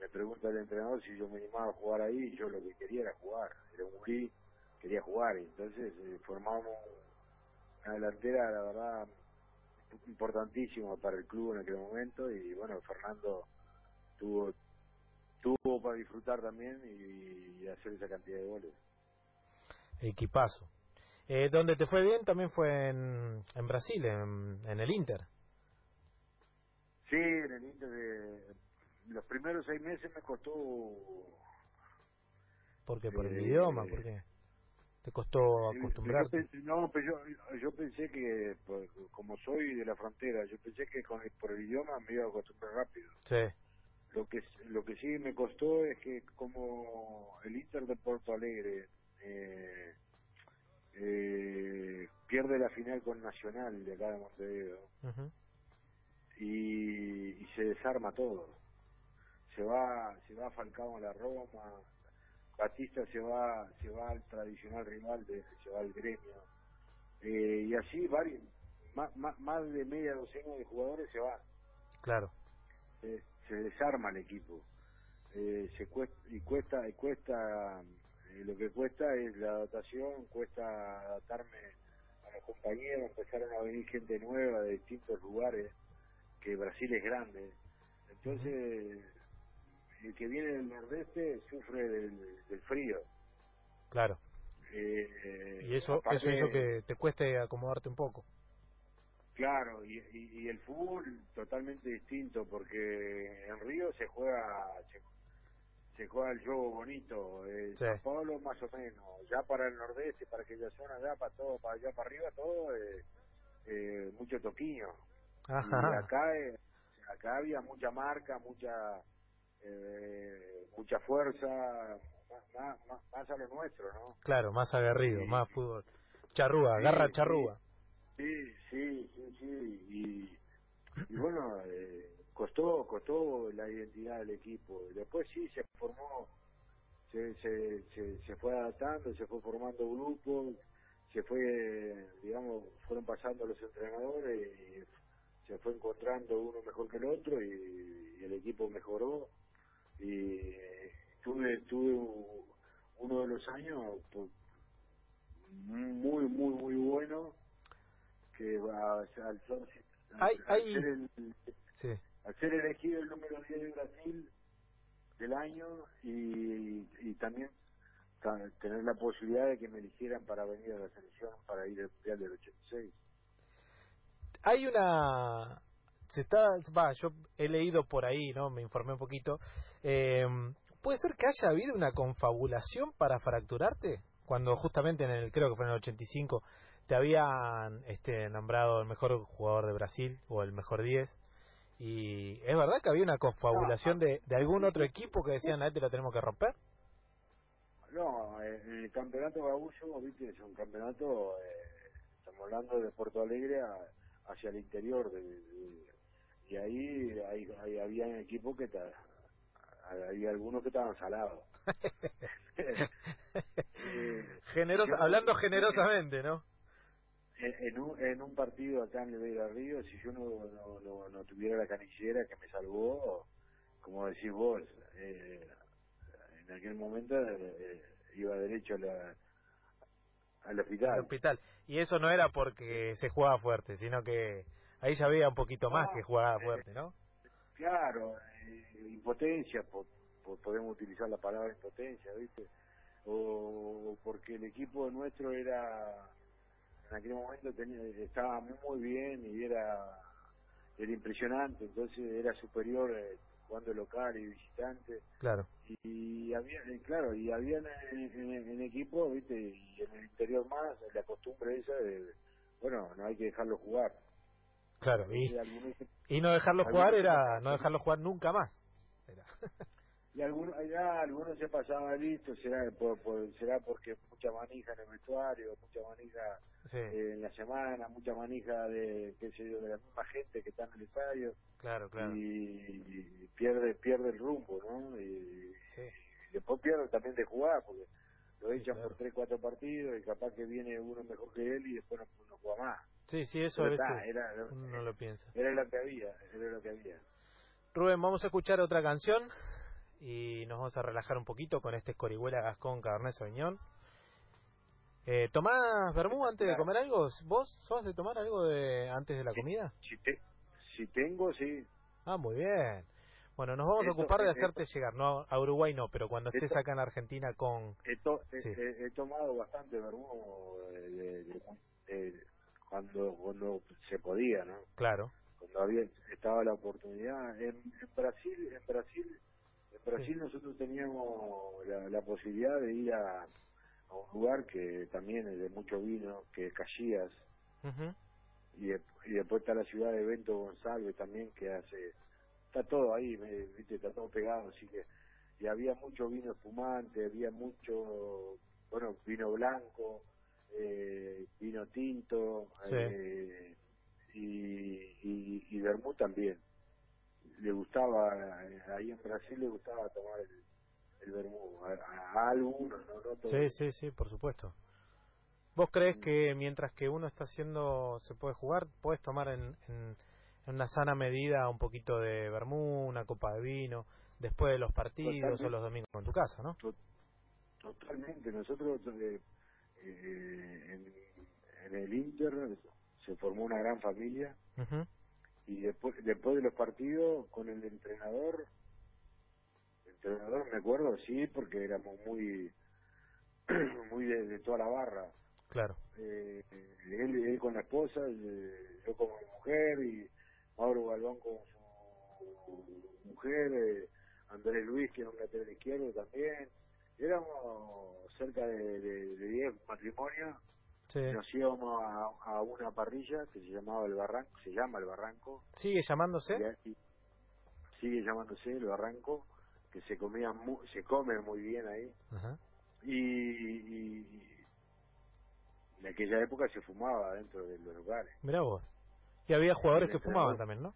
me pregunta el entrenador si yo me animaba a jugar ahí y yo lo que quería era jugar era un gris quería jugar y entonces eh, formamos una delantera la verdad importantísima para el club en aquel momento y bueno Fernando tuvo tuvo para disfrutar también y, y hacer esa cantidad de goles equipazo eh, donde te fue bien también fue en, en Brasil, en, en, el Inter. Sí, en el Inter de los primeros seis meses me costó ¿Por qué? ¿Por el Eh, idioma? ¿Por qué? ¿Te costó acostumbrarte? yo no, pero yo, yo pensé que, pues, como soy de la frontera, yo pensé que con el- por el idioma me iba a acostumbrar rápido. Sí, Lo que lo que sí me costó es que como el Inter de Porto Alegre eh, eh, pierde la final con Nacional de acá de Montevideo y, y se desarma todo. Se va se va Falcao a la Roma, Batista se va se va al tradicional rival, de, se va al gremio. Eh, y así varios, más, más, más de media docena de jugadores se van. claro. Eh, se desarma el equipo. Eh, se cuesta, y cuesta, y cuesta eh, lo que cuesta es la adaptación, cuesta adaptarme a los compañeros, empezaron a venir gente nueva de distintos lugares, que Brasil es grande. Entonces, el que viene del nordeste sufre del, del frío. Claro. Eh, Y eso, aparte- eso hizo que te cueste acomodarte un poco. Claro, y, y, y el fútbol totalmente distinto, porque en Río se juega se, se juega el juego bonito, Sí. San Pablo más o menos, ya para el nordeste, para aquella zona, ya para todo, para allá para arriba, todo, eh, eh, mucho toquiño. Y acá, acá había mucha marca, mucha eh, mucha fuerza, más, más, más, a lo nuestro, ¿no? Claro, más aguerrido, Sí. más fútbol. Charrúa, Sí, garra charrúa. Sí, sí, sí, sí. Y, y bueno, eh, costó costó la identidad del equipo. Después sí se formó, se, se, se, se fue adaptando, se fue formando grupos, se fue, digamos, fueron pasando los entrenadores y se fue encontrando uno mejor que el otro y, y el equipo mejoró. Y eh, tuve, tuve uno de los años pues, muy, muy, muy bueno que va al, al, al ser el, Sí. al ser elegido el número 10 de Brasil del año y, y también ta- tener la posibilidad de que me eligieran para venir a la selección para ir al Mundial del 86. Hay una... Se está... Va, yo he leído por ahí, ¿no? Me informé un poquito. Eh, ¿Puede ser que haya habido una confabulación para fracturarte? Cuando justamente en el, creo que fue en el 85, te habían este, nombrado el mejor jugador de Brasil o el mejor 10. Y es verdad que había una confabulación de, de algún otro equipo que decían, a este lo tenemos que romper. No, el campeonato Gabullo, viste, es un campeonato, eh, estamos hablando de Porto Alegre a- hacia el interior, de, ahí, ahí, ahí había equipos que ta- había algunos que estaban salados. (laughs) Eh, yo- hablando generosamente, ¿no? en, en un, en un partido acá en Oliveira Río, si yo no, no, no, no tuviera la canillera que me salvó, como decís vos, eh, en aquel momento eh, iba derecho a la, al hospital. al hospital. Y eso no era porque se jugaba fuerte, sino que ahí ya había un poquito más No, que jugaba eh, fuerte, ¿no? Claro, eh, impotencia, po- po- podemos utilizar la palabra impotencia, ¿viste? O porque el equipo nuestro era, en aquel momento tenía, estaba muy bien y era, era impresionante, entonces era superior eh, jugando local y visitante. Claro, Y había, eh, claro, y había en, en, en equipo, ¿viste? Y en el interior más, la costumbre esa de, bueno, no hay que dejarlo jugar. Claro. Y, Y algunos y no dejarlo jugar era no dejarlo jugar nunca más. Era. (laughs) Y algunos, ya algunos se pasaban listo, será por, por- será porque mucha manija en el vestuario, mucha manija Sí, eh, en la semana, mucha manija de, qué sé yo, de la misma gente que está en el estadio claro, claro. y, y pierde pierde el rumbo, ¿no? Y, Sí, y después pierde también de jugar, porque lo Sí, echan claro. por tres, cuatro partidos y capaz que viene uno mejor que él y después no, no juega más. Sí, sí, eso a Pero veces está, era, uno no lo piensa. era lo que había, era lo que había. Rubén, vamos a escuchar otra canción y nos vamos a relajar un poquito con este Escorihuela Gascón Cabernet Sauvignon. Eh, ¿Tomás vermú antes de comer algo? ¿Vos sos de tomar algo de antes de la comida? Si, te, si tengo, sí. Ah, muy bien. Bueno, nos vamos a ocupar de eh, hacerte llegar, no a Uruguay no, pero cuando estés Esto- acá en Argentina con... He, to- he- Sí. he- he tomado bastante vermú de, de- de- de- cuando cuando se podía, ¿no? Claro, cuando había estaba la oportunidad. En, en Brasil en Brasil en Brasil nosotros teníamos la, la posibilidad de ir a, a un lugar que también es de mucho vino que es Caxias y, de- y después está la ciudad de Bento González también que hace está todo ahí me- viste está todo pegado así que y había mucho vino espumante había mucho bueno vino blanco eh, vino tinto Sí. eh, y, y y vermú también le gustaba eh, ahí en Brasil le gustaba tomar el el vermú a, a algunos no, no todos. Sí, sí, sí, por supuesto. ¿Vos crees que mientras que uno está haciendo, se puede jugar, puedes tomar en, en, en una sana medida un poquito de vermú, una copa de vino, después de los partidos o los domingos en tu casa, ¿no? Totalmente, nosotros eh, en, en el Inter se formó una gran familia y después después de los partidos con el entrenador, el entrenador me acuerdo, sí, porque éramos muy (clears throat) muy de, de toda la barra, Claro, eh, él, él con la esposa, eh, yo con mi mujer y Mauro Galván con su mujer, eh, Andrés Luis que era un lateral izquierdo también, éramos cerca de de- de 10 matrimonios sí. nos íbamos a, a una parrilla que se llamaba el Barranco, se llama el Barranco, ¿Sigue llamándose? y ahí sigue llamándose el Barranco, que se comía mu- se come muy bien ahí, Ajá. y, y- y en aquella época se fumaba dentro de los lugares. Mirá vos. Y había jugadores El que fumaban también, ¿no?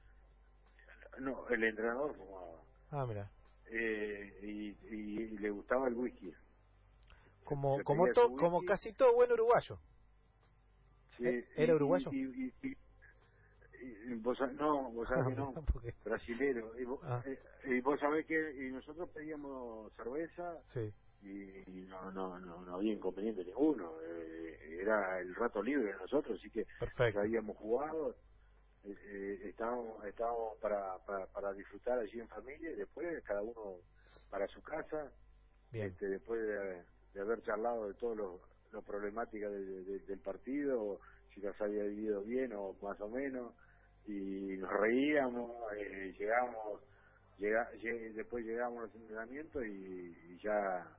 No, el entrenador fumaba, Ah, mira. Eh, y, y- y le gustaba el whisky. Como, Se como, to- como casi todo buen uruguayo. Sí, ¿Eh? y- ¿Era uruguayo? Y, y vos no, vos sabés que (laughs) no. Porque- brasilero y vos, Ah. eh, y vos sabés que y nosotros pedíamos cerveza Sí, y, no, no no no había inconveniente ninguno eh, era el rato libre de nosotros así que perfecto. habíamos jugado eh, eh, estábamos estábamos para, para para disfrutar allí en familia y después cada uno para su casa Bien. este, después de, de haber charlado de todas las problemáticas del, partido, si las había vivido bien o más o menos, y nos reíamos, eh, llegamos, llega, lle- después llegamos al entrenamiento y, y ya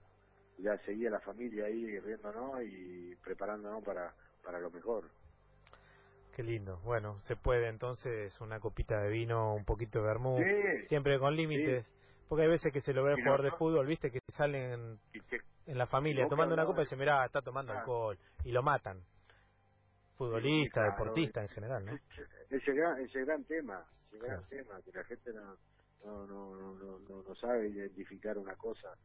ya seguía la familia ahí riéndonos y preparándonos para, para lo mejor. Qué lindo. Bueno, se puede entonces una copita de vino, un poquito de vermú, Sí, siempre con límites. Porque hay veces que se lo ve al jugador de fútbol, viste, que salen en la familia tomando una copa y dicen, mirá, está tomando Ah. alcohol. Y lo matan. Futbolista, claro, deportista en general, ¿no? ese, gran ese gran tema ese gran Claro. tema que la gente no no no no no, no, no sabe identificar una cosa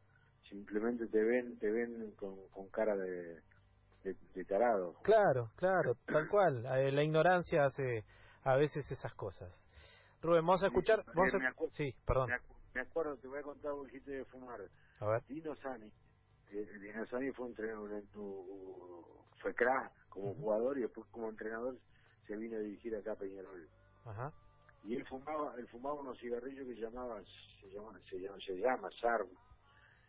simplemente te ven te ven con, con cara de, de, de tarado Claro, claro, tal cual. Eh, La ignorancia hace a veces esas cosas. Rubén, vamos a escuchar... sí, Vamos me a... Sí, perdón. me, acu- me acuerdo te voy a contar un dijiste de fumar A ver. Dino Sani eh, Dino Sani fue un entrenador en tu- fue crack como jugador y después como entrenador se vino a dirigir acá a Peñarol Ajá. y él fumaba él fumaba unos cigarrillos que se llamaban se llama se llama se llama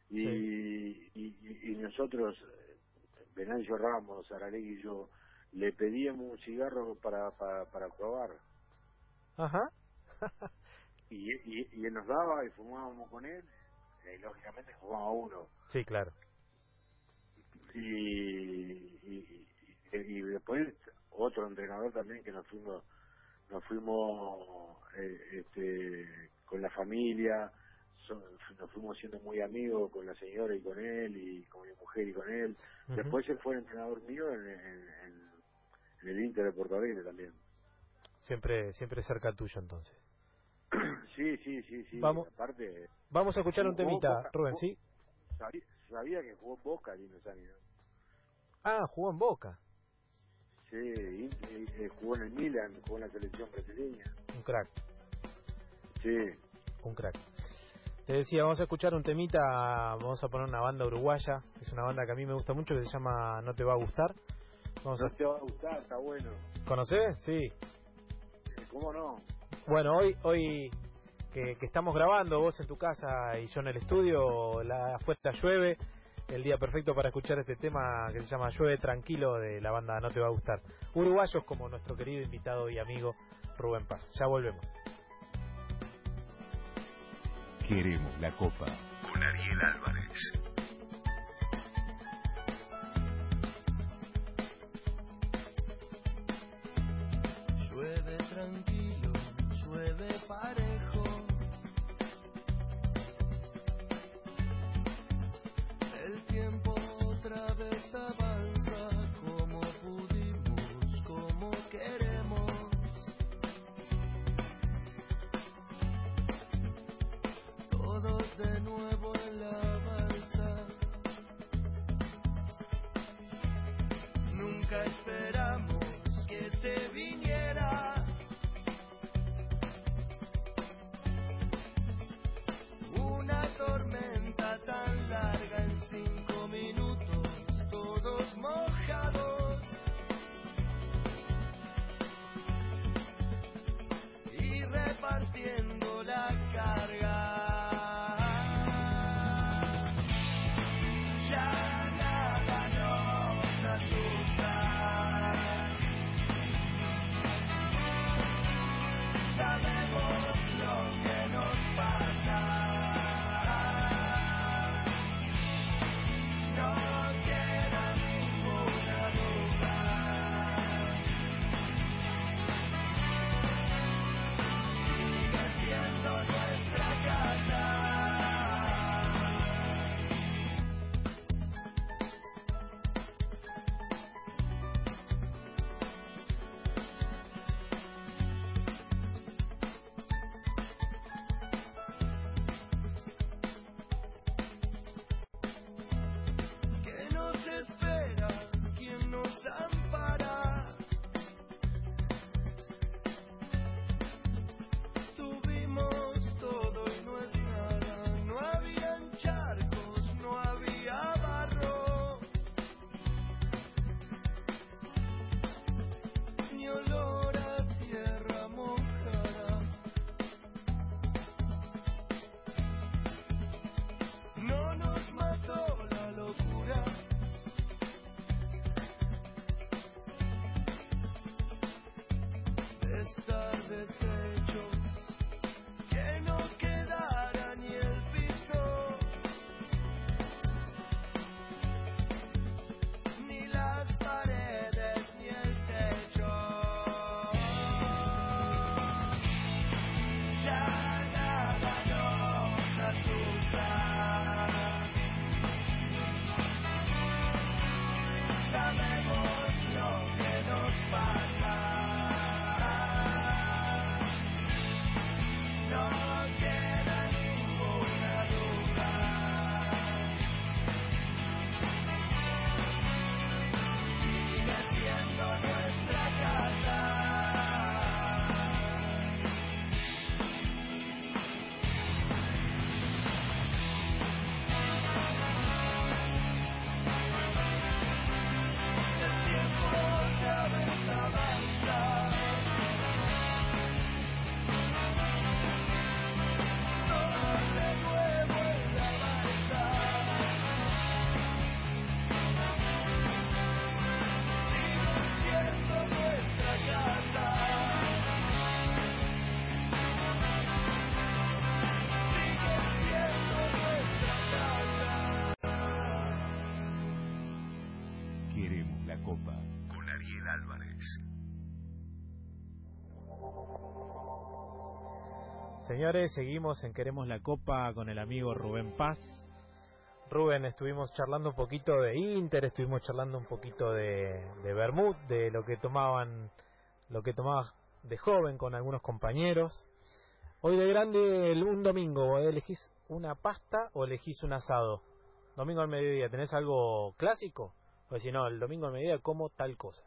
y, y, y- y nosotros eh, Venancio Ramos Aralegui y yo le pedíamos un cigarro para para, para probar Ajá. (laughs) y, y, y él nos daba y fumábamos con él y lógicamente fumaba uno sí, claro. y, y, y, y después otro entrenador también que nos fuimos nos fuimos eh, este con la familia nos fuimos siendo muy amigos con la señora y con él y con mi mujer y con él después él fue el entrenador mío en, en, en- en el Inter de Porto Alegre también Siempre, siempre cerca tuyo entonces. (clears throat) sí sí sí sí Vamos. aparte Vamos a escuchar un temita, Boca, Rubén, ¿sí? sabía, sabía que jugó en Boca Dino Sani ¿no? Ah, jugó en Boca. sí y- y- jugó en el Milan jugó en la selección brasileña Un crack, sí un crack. Te decía, vamos a escuchar un temita, vamos a poner una banda uruguaya, es una banda que a mí me gusta mucho, que se llama No te va a gustar. Vamos No a... te va a gustar, está bueno. ¿Conocés? Sí. Eh, ¿Cómo no? Bueno, hoy hoy que, que estamos grabando, vos en tu casa y yo en el estudio, la afuera llueve, el día perfecto para escuchar este tema que se llama Llueve Tranquilo de la banda No Te Va a Gustar. Uruguayos como nuestro querido invitado y amigo Rubén Paz. Ya volvemos. Queremos la copa con Ariel Álvarez. Señores, seguimos en Queremos la Copa con el amigo Rubén Paz. Rubén, estuvimos charlando un poquito de Inter, estuvimos charlando un poquito de, de Bermud, de lo que tomaban, lo que tomabas de joven con algunos compañeros. Hoy de grande, un domingo, ¿elegís una pasta o elegís un asado? Domingo al mediodía, ¿tenés algo clásico? O si no, el domingo al mediodía como tal cosa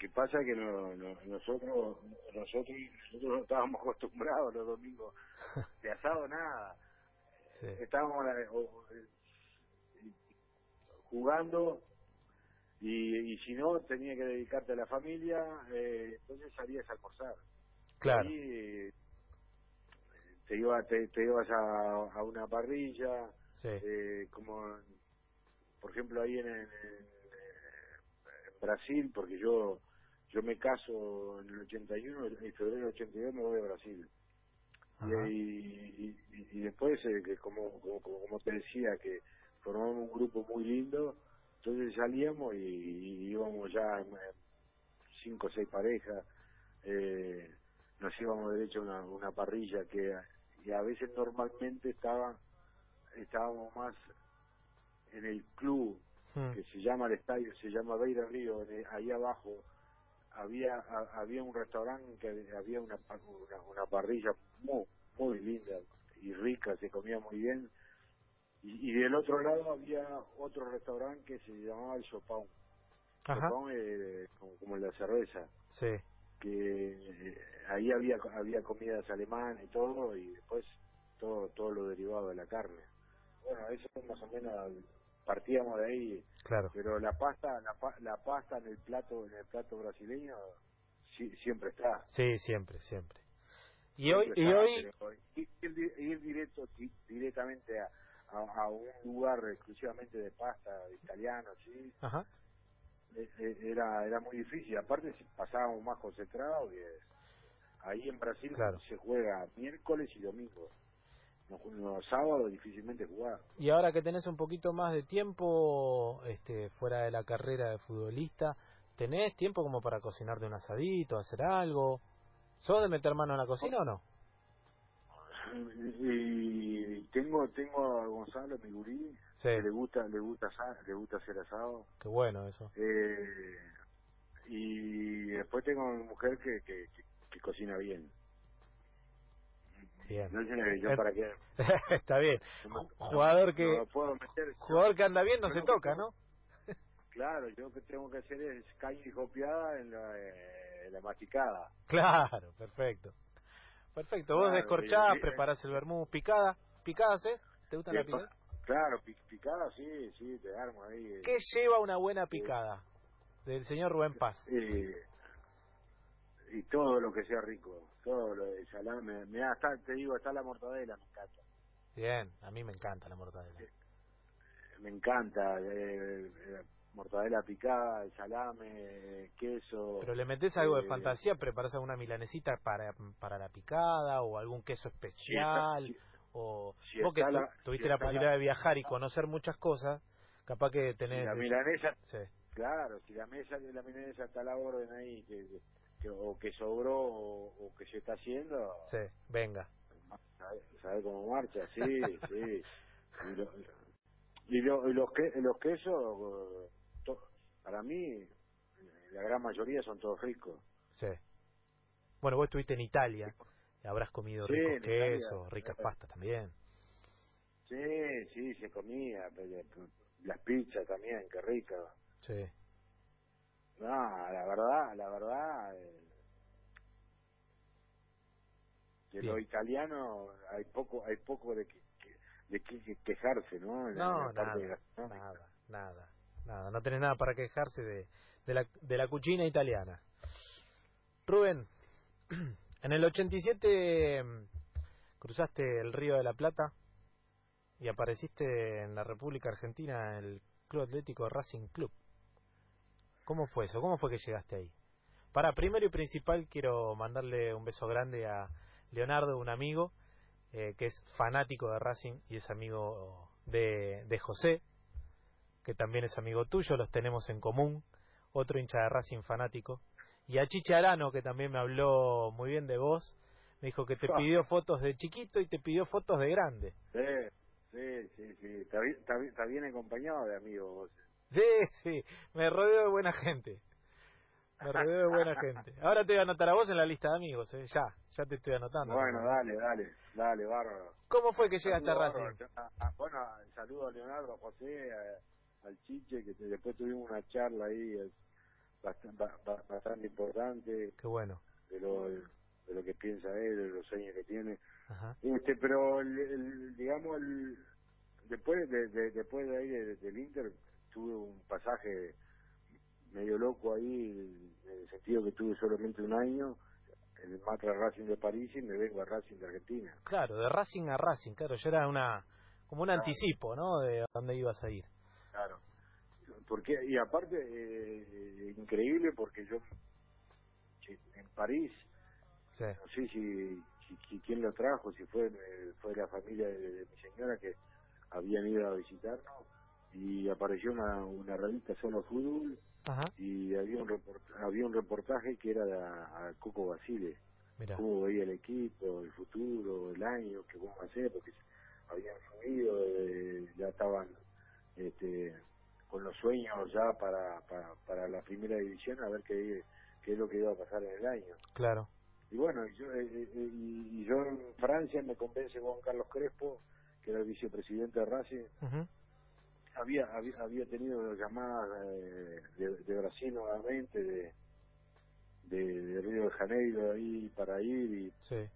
que pasa que no, nosotros nosotros nosotros no estábamos (laughs) acostumbrados los domingos de asado nada. Estábamos eh, jugando y, y si no tenía que dedicarte a la familia eh, entonces salías a almorzar. Claro. Eh, te iba te, ibas a, a una parrilla Sí. eh, como por ejemplo ahí en- en- en Brasil, porque yo yo me caso en el 81, en febrero del 82 me voy a Brasil. Y, y, y- y después, eh, que como, como, como te decía, que formamos un grupo muy lindo, entonces salíamos y, íbamos ya cinco o seis parejas, eh, nos íbamos derecho a una, una parrilla que y a veces normalmente estaba estábamos más en el club Mm. que se llama el estadio, se llama Beira Río, en el- ahí abajo había a- había un restaurante que había una, una una parrilla muy muy linda y rica, se comía muy bien. Y, y del otro lado había otro restaurante que se llamaba el Sopón. Sopón eh, como, como la cerveza, Sí. que eh, ahí había había comidas alemanas y todo y después todo todo lo derivado de la carne. Bueno, eso más o menos partíamos de ahí Claro. pero la pasta la, la pasta en el plato en el plato brasileño siempre está Sí, siempre, siempre. Y hoy, y hoy, ir, ir di- ir directo di- directamente a, a, a un lugar exclusivamente de pasta italiano sí ajá. eh, eh, era era muy difícil aparte si pasábamos más concentrados que ahí en Brasil Claro. se juega miércoles y domingo los, los sábados difícilmente jugar Y ahora que tenés un poquito más de tiempo este, fuera de la carrera de futbolista, ¿tenés tiempo como para cocinarte un asadito, hacer algo? ¿Sos de meter mano en la cocina o no? y tengo tengo a Gonzalo mi gurí Sí, que le gusta le gusta le gusta hacer asado qué bueno eso. eh, y después tengo a mi mujer que, que, que, que cocina bien Bien. yo Eh, para qué (laughs) Está bien. Jugador que no me puedo meter jugador que anda bien no se toca, ¿no? (laughs) claro yo lo que tengo que hacer es caña y copiada en la, eh, en la masticada Claro, perfecto. Perfecto. Vos Claro, descorchás, y- y- preparás el vermú, picada. ¿Picada haces? ¿Te gusta la Eh, picada? pa- claro pi- picada sí sí te armo ahí eh. ¿Qué lleva una buena picada? Del señor Rubén Paz. Eh, y todo lo que sea rico, todo lo de salame, me hasta, te digo, hasta la mortadela me encanta, Bien, a mí me encanta la mortadela. me encanta, eh, eh, mortadela picada, salame, queso, Pero le metés algo de eh, fantasía, preparás alguna milanesita para, para la picada o algún queso especial si- o si vos que está tu- la- tuviste la está posibilidad la- de viajar y conocer muchas cosas, capaz que tenés la milanesa, sí, claro, si la mesa de la milanesa está a la orden ahí, que, que- o que sobró o, o que se está haciendo, sí, venga. ¿sabe, sabe cómo marcha? Sí, sí. Y, lo- y, lo- y los, que, los quesos, eh, to- para mí, la gran mayoría son todos ricos. Sí. Bueno, vos estuviste en Italia, habrás comido Sí, ricos quesos, ricas eh. pastas también. Sí, sí, se comía. Las pizzas también, qué rica. Sí. No, la verdad, la verdad, eh, de lo Bien. italiano hay poco, hay poco de que, que- de qué que quejarse, ¿no? En No, la nada, nada, nada, nada. No tenés nada para quejarse de, de, la, de la cuchina italiana. Rubén, (clears throat) en el 87 mm, cruzaste el Río de la Plata y apareciste en la República Argentina en el Club Atlético Racing Club. ¿Cómo fue eso? ¿Cómo fue que llegaste ahí? Para, primero y principal quiero mandarle un beso grande a Leonardo, un amigo eh, que es fanático de Racing y es amigo de, de José, que también es amigo tuyo, los tenemos en común, otro hincha de Racing fanático, y a Chiche Arano, que también me habló muy bien de vos, me dijo que te (laughs) pidió fotos de chiquito y te pidió fotos de grande. Sí, sí, sí, sí. Está bien, está bien, está bien acompañado de amigos vos. (laughs) Sí, sí, me rodeo de buena gente. Me rodeo de buena gente. Ahora te voy a anotar a vos en la lista de amigos, ¿eh? ya, ya te estoy anotando. Bueno, dale, dale, dale, bárbaro. ¿Cómo fue que llegaste a Racing? bárbaro. A- a- bueno, saludo a Leonardo, a José, a- al Chiche, que te- después tuvimos una charla ahí bastante, bastante importante Qué bueno. de lo, de lo que piensa él, de los sueños que tiene. Ajá. Este, pero el, el- digamos el, después de, de- después de ahí de- del Inter tuve un pasaje medio loco ahí en el sentido que tuve solamente un año en el Matra Racing de París y me vengo a Racing de Argentina. Claro, de Racing a Racing, claro, yo era una como un anticipo, ¿no? De dónde ibas a ir. Claro. Porque, y aparte, eh, increíble porque yo en París, Sí. no sé si, si, si quién lo trajo, si fue eh, fue la familia de, de mi señora que habían ido a visitarnos y apareció una, una revista Solo Fútbol Ajá, y había un report- había un reportaje que era a, a Coco Basile mira. cómo veía el equipo, el futuro, el año, que cómo hacer, porque habían subido, eh, ya estaban este, con los sueños ya para, para, para la primera división, a ver qué, qué es lo que iba a pasar en el año. Claro. Y bueno, y yo, eh, eh, eh, y, y yo en Francia me convence Juan Carlos Crespo, que era el vicepresidente de Racing, había había, había tenido llamadas eh, de, de Brasil nuevamente, de, de, de Río de Janeiro ahí para ir y Sí.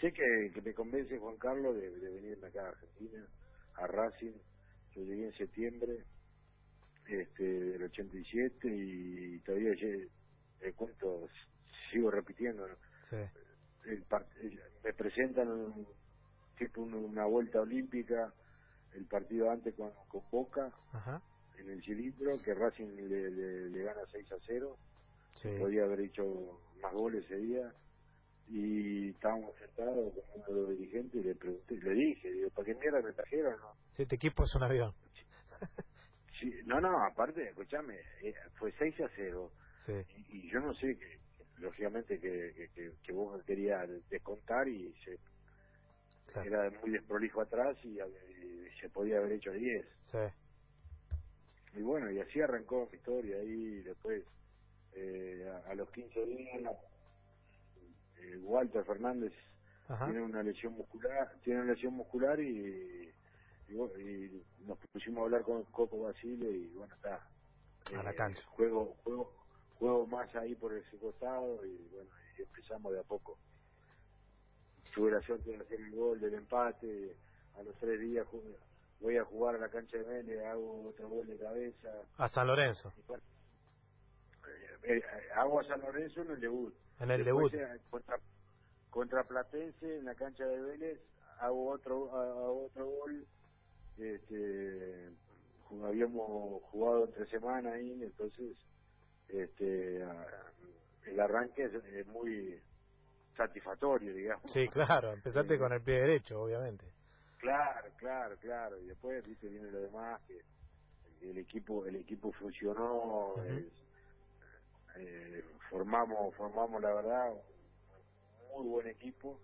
sé que, que me convence Juan Carlos de, de venirme acá a Argentina, a Racing. Yo llegué en septiembre este, del 87 y todavía el cuento sigo repitiendo. ¿no? Sí. El el- me presentan un- tipo un- una vuelta olímpica, el partido antes con, con Boca Ajá. en el cilindro, que Racing le, le, le gana 6 a 0 Sí. podía haber hecho más goles ese día y estábamos sentados con uno de los dirigentes y le pregunté, le dije, digo, ¿para qué mierda me trajeron? No, Sí, este equipo es un avión. (laughs) Sí, no, no, aparte, escúchame, eh, fue 6 a 0 Sí. y, y yo no sé, que lógicamente que, que, que, que vos querías descontar y se Claro. era muy desprolijo atrás y, y se podía haber hecho 10 Sí. y bueno, y así arrancó mi historia ahí después eh, a, a los 15 días eh, Walter Fernández Ajá. tiene una lesión muscular tiene una lesión muscular y, y, y nos pusimos a hablar con Coco Basile y bueno está A la Eh, cancha. juego juego juego más ahí por ese costado y bueno y empezamos de a poco tuve la suerte de hacer el gol del empate a los tres días voy a jugar a la cancha de Vélez hago otro gol de cabeza A San Lorenzo. bueno, eh, eh, hago a San Lorenzo en el debut En el Después, debut. eh, contra, contra Platense en la cancha de Vélez hago otro hago otro gol este habíamos jugado entre semana ahí entonces este el arranque es, es muy satisfactorio digamos Sí, claro. Empezaste Eh, (laughs) con el pie derecho, obviamente. claro claro claro y después viste viene lo demás que el equipo el equipo funcionó es- eh, formamos formamos la verdad un muy buen equipo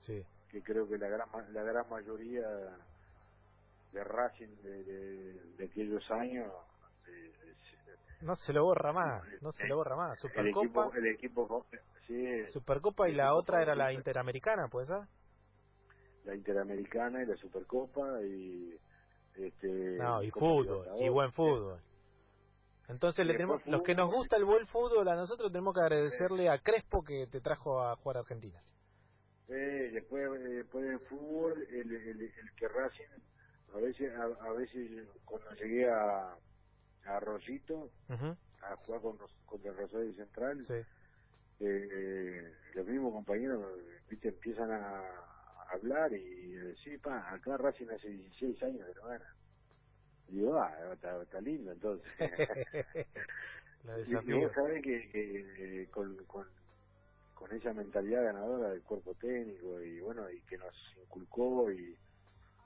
Sí. que creo que la gran la gran mayoría de Racing de, de, de aquellos años eh, No se lo borra más. No se lo borra más. el equipo Supercopa. el equipo sí Supercopa y la otra era con- la Interamericana, ¿puede ser? la Interamericana y la Supercopa y este No, y fútbol, y buen fútbol. Entonces le tenemos, los que nos gusta el buen fútbol, a nosotros tenemos que agradecerle a Crespo que te trajo a jugar a Argentina. Eh, después, después del fútbol, el, el, el que Racing, a veces, a, a veces cuando llegué a, a Rosito, Ujú, a jugar con, contra el Rosario Central, Sí, eh, los mismos compañeros viste empiezan a, hablar y decir, pa, acá Racing hace 16 años que no gana. Y digo, ah, está, está lindo entonces. (laughs) la (laughs) y, y vos sabés que, que eh, con, con, con esa mentalidad ganadora del cuerpo técnico y bueno, y que nos inculcó y,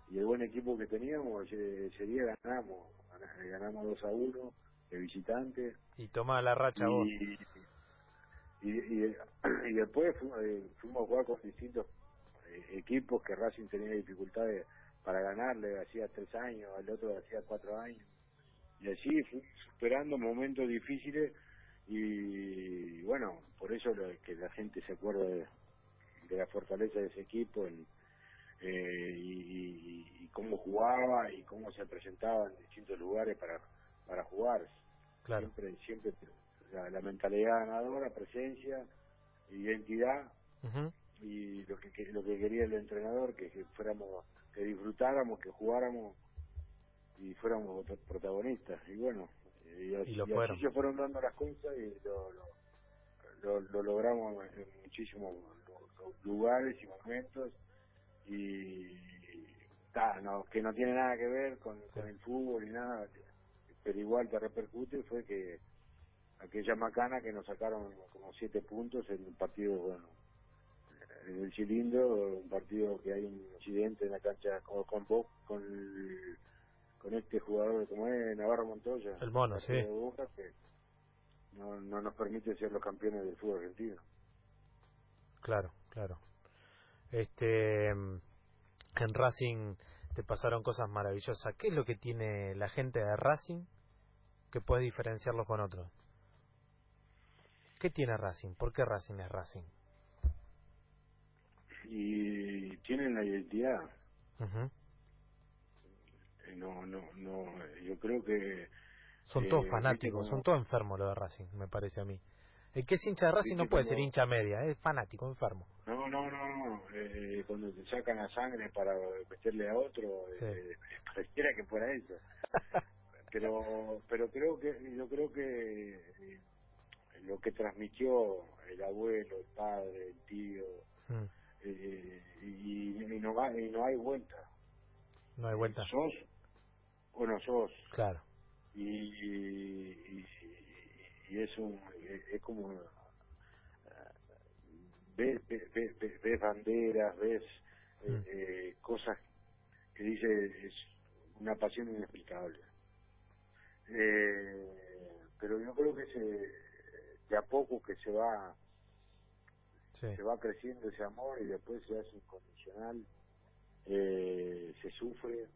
y el buen equipo que teníamos, ese, día ganamos, Gana- ganamos 2 a 1 de visitante Y toma la racha vos. Y, y, (clears throat) después fu- eh, fuimos a jugar con distintos eh, equipos que Racing tenía dificultades para ganarle, hacía tres años, al otro hacía cuatro años. Y así superando momentos difíciles y bueno, por eso lo, que la gente se acuerda de, de la fortaleza de ese equipo en, eh, y, y- y cómo jugaba y cómo se presentaba en distintos lugares para, para jugar Claro. siempre siempre la, la mentalidad ganadora presencia identidad y lo que, lo que quería el entrenador que, que fuéramos que disfrutáramos que jugáramos y fuéramos prot- protagonistas y bueno y, así, Y lo así se fueron dando las cosas y lo, lo, lo- lo logramos en muchísimos lu- lu- lugares y momentos y no, que no tiene nada que ver con, con el fútbol y nada, pero igual te repercute fue que aquella macana que nos sacaron como siete puntos en un partido, bueno, en el cilindro, un partido que hay un incidente en la cancha con, con con, con este jugador, como es Navarro Montoya. El mono, sí. que no, no nos permite ser los campeones del fútbol argentino. Claro, claro. Este, en Racing te pasaron cosas maravillosas. ¿Qué es lo que tiene la gente de Racing que puede diferenciarlo con otros? ¿Qué tiene Racing? ¿Por qué Racing es Racing? Y tienen la identidad. Eh, no, no, no, yo creo que... Son todos eh, fanáticos, son todos enfermos lo de Racing, me parece a mí. El que es hincha de Racing no puede ser hincha media, es fanático, enfermo. No, no, no, no. Eh, cuando te sacan la sangre para meterle a otro, (laughs) pareciera que fuera eso. (laughs) pero pero creo que yo creo que lo que transmitió el abuelo, el padre, el tío, mm. eh, y, no va, y no hay vuelta. No hay vuelta. ¿Sos o no sos? Claro. Y, y, es, un, es como... Ves, ves, banderas, ves mm. eh, eh, cosas que dice es una pasión inexplicable. pero yo creo que se de a poco que se va se va creciendo ese amor y después se hace incondicional eh, se sufre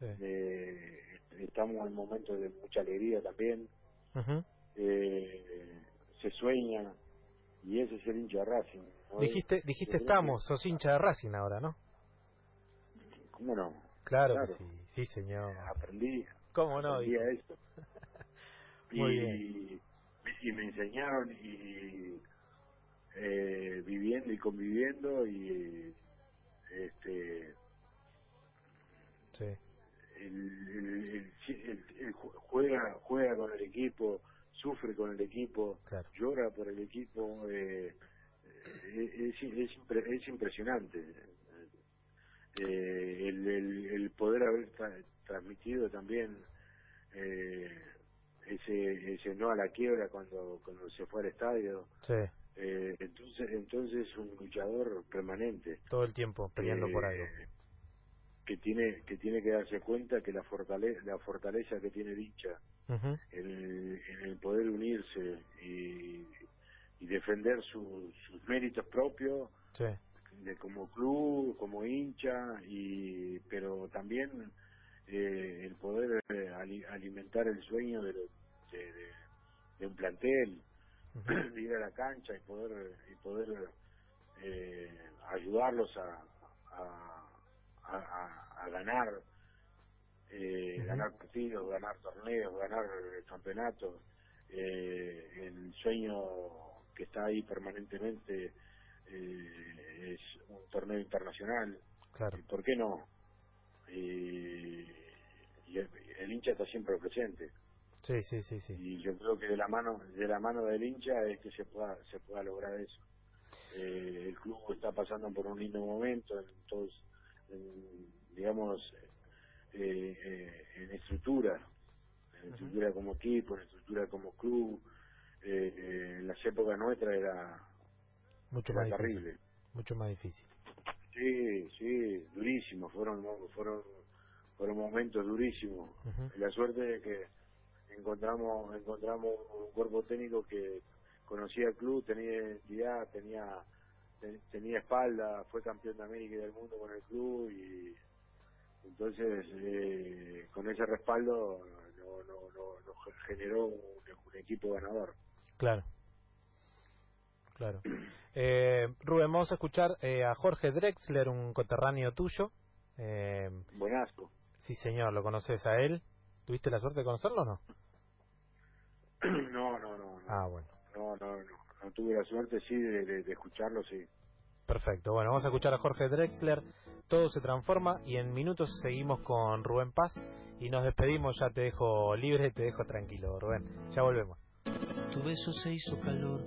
eh, estamos en momentos de mucha alegría también eh, se sueña y ese es el hincha de Racing dijiste dijiste estamos sos hincha de Racing ahora no cómo no claro, que sí sí señor. Aprendí cómo no aprendí a esto (laughs) Muy bien y me enseñaron y eh, viviendo y conviviendo y este el, juega juega con el equipo sufre con el equipo llora por el equipo eh, eh, es, es, es impresionante. Eh, el, el, poder haber transmitido también eh, ese ese no a la quiebra cuando cuando se fue al estadio. Eh, entonces entonces es un luchador permanente todo el tiempo peleando por algo. que tiene que tiene que darse cuenta que la fortaleza la fortaleza que tiene dicha en, el poder unirse y, y defender sus sus méritos propios de como club como hincha y pero también eh, el poder eh, alimentar el sueño de, de, un plantel, (clears throat) ir a la cancha y poder y poder eh, ayudarlos a, a, a, ganar ganar partidos, ganar torneos, ganar campeonatos, el sueño que está ahí permanentemente es un torneo internacional. Claro. ¿Por qué no? Y, el, hincha está siempre presente. Sí, sí, sí, sí. Y yo creo que de la mano de la mano del hincha es que se pueda se pueda lograr eso. Eh, el club está pasando por un lindo momento, en todos, digamos, eh, eh, en estructura, en estructura como equipo, en estructura como club. en las épocas nuestras era mucho más terrible, mucho más difícil. Sí, sí, durísimo, fueron fueron fueron momentos durísimos. La suerte de que encontramos encontramos un cuerpo técnico que conocía el club, tenía identidad, tenía tenía espalda, fue campeón de América y del mundo con el club y entonces eh, con ese respaldo no, no, no, generó un, equipo ganador. Claro. Claro. Eh, Rubén, vamos a escuchar eh, a Jorge Drexler, un coterráneo tuyo. Eh, Buenasco. Sí, señor, ¿lo conoces a él? ¿Tuviste la suerte de conocerlo o (clears throat) no? No, no, no. Ah, bueno. No, no, no. No tuve la suerte, sí, de, escucharlo, sí. Perfecto. Bueno, vamos a escuchar a Jorge Drexler. Todo se transforma y en minutos seguimos con Rubén Paz y nos despedimos. Ya te dejo libre, te dejo tranquilo, Rubén. Ya volvemos. Tu beso se hizo calor,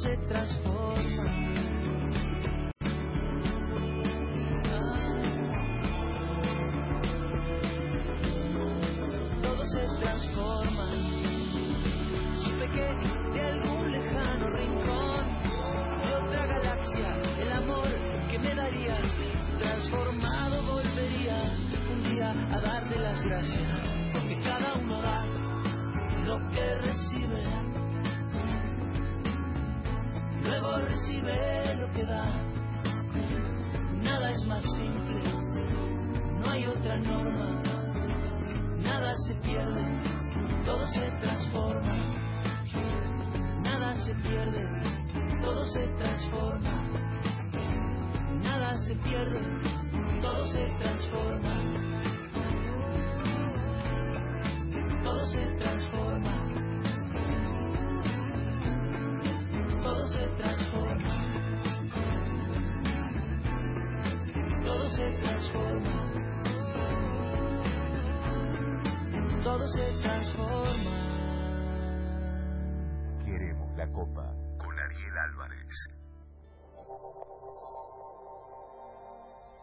Se transforma.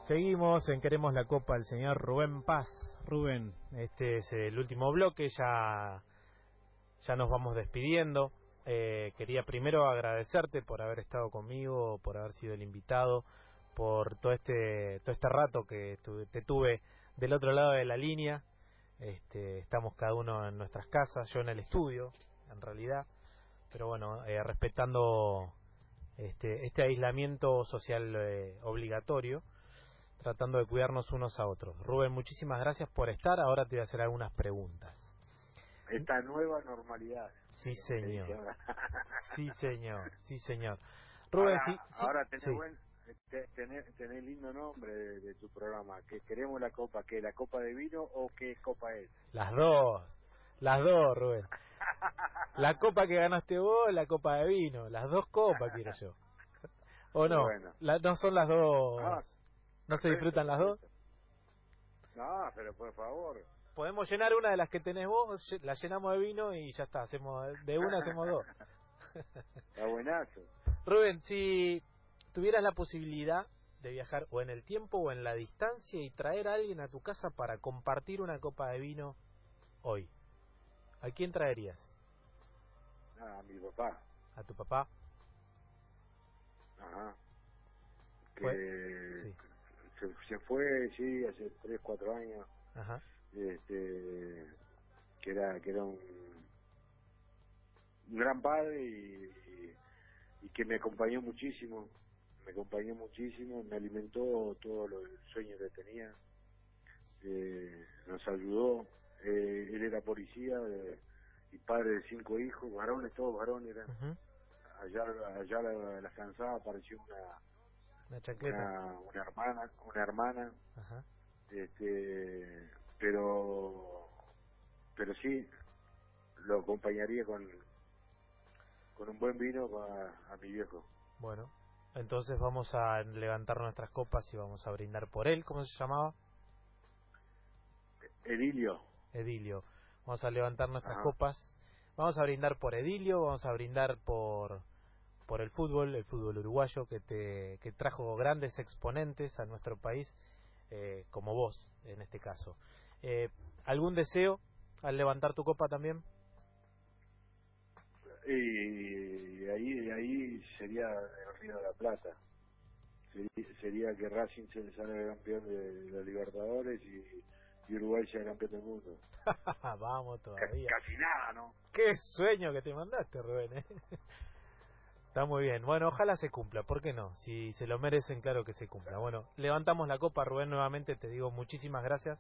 Seguimos en Queremos la Copa el señor Rubén Paz. Rubén, este es el último bloque, ya, ya nos vamos despidiendo. Eh, quería primero agradecerte por haber estado conmigo, por haber sido el invitado, por todo este todo este rato que te tuve del otro lado de la línea. Este, estamos cada uno en nuestras casas, yo en el estudio, en realidad, pero bueno, eh, respetando este, este aislamiento social eh, obligatorio, tratando de cuidarnos unos a otros. Rubén, muchísimas gracias por estar. Ahora te voy a hacer algunas preguntas. Esta nueva normalidad. Sí, señor. sí, señor. Sí, señor. Rubén, ahora, tenés, Buen, tenés, lindo nombre de, tu programa. que ¿Queremos la copa? ¿Qué? ¿La copa de vino o qué copa es? Las dos. Las dos, Rubén. (laughs) La copa que ganaste vos, la copa de vino. Las dos copas quiero yo. ¿O no? ¿No son las dos? Ah, ¿No se disfrutan las dos? No, pero por favor podemos llenar una de las que tenés vos, la llenamos de vino y ya está, hacemos de una hacemos dos. (laughs) Está buenazo. Rubén, si tuvieras la posibilidad de viajar o en el tiempo o en la distancia y traer a alguien a tu casa para compartir una copa de vino hoy, ¿a quién traerías? a mi papá. ¿A tu papá? Ajá. Que se, se, fue, sí, hace 3, 4 años. Ajá este, que era que era un, un gran padre y, y, que me acompañó muchísimo, me acompañó muchísimo, me alimentó todos los sueños que tenía, eh, nos ayudó, policía y padre de cinco hijos, varones, todos varones eran. Allá, allá la, la cansada apareció una una, una, hermana, una hermana, este, pero, pero sí, lo acompañaría con, con un buen vino a, a mi viejo. Bueno, entonces vamos a levantar nuestras copas y vamos a brindar por él. ¿Cómo se llamaba? Edilio. Edilio. Vamos a levantar nuestras copas. Vamos a brindar por Edilio, vamos a brindar por por el fútbol, el fútbol uruguayo que te que trajo grandes exponentes a nuestro país, eh, como vos en este caso. Eh, ¿Algún deseo al levantar tu copa también? Y ahí ahí sería el Río de la Plata. Sería, que Racing se salga campeón de, los Libertadores y, Uruguay sea campeón del mundo. (laughs) Vamos todavía. Casi nada, ¿no? Qué sueño que te mandaste, Rubén. ¿eh? (laughs) Está muy bien. Bueno, ojalá se cumpla. ¿Por qué no? Si se lo merecen, claro que se cumpla. Bueno, levantamos la copa, Rubén, nuevamente. Te digo muchísimas gracias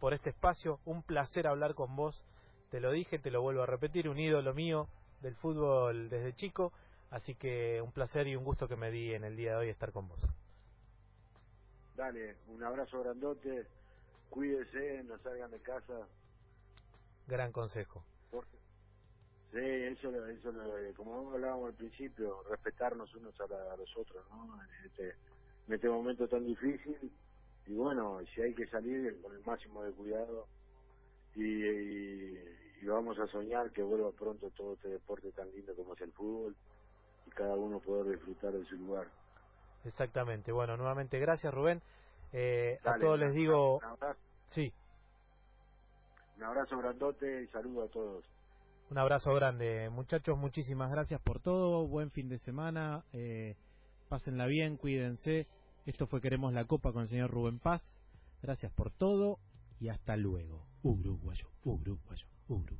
por este espacio. Un placer hablar con vos. Te lo dije, te lo vuelvo a repetir. Un ídolo mío del fútbol desde chico. Así que un placer y un gusto que me di en el día de hoy estar con vos. Dale, un abrazo grandote. Cuídese, no salgan de casa. Gran consejo. Sí, eso, eso como hablábamos al principio, respetarnos unos a, los otros, ¿no? En este, en este momento tan difícil. Y bueno, si hay que salir con el máximo de cuidado y, vamos a soñar que vuelva pronto todo este deporte tan lindo como es el fútbol y cada uno poder disfrutar de su lugar. Exactamente. Bueno, nuevamente gracias Rubén. Eh, a todos les digo... Un abrazo. Sí. Un abrazo grandote y saludo a todos. Un abrazo grande, muchachos, muchísimas gracias por todo, buen fin de semana, eh, pásenla bien, cuídense. Esto fue Queremos la Copa con el señor Rubén Paz. Gracias por todo y hasta luego. Uruguayo, Uruguayo, Uruguayo.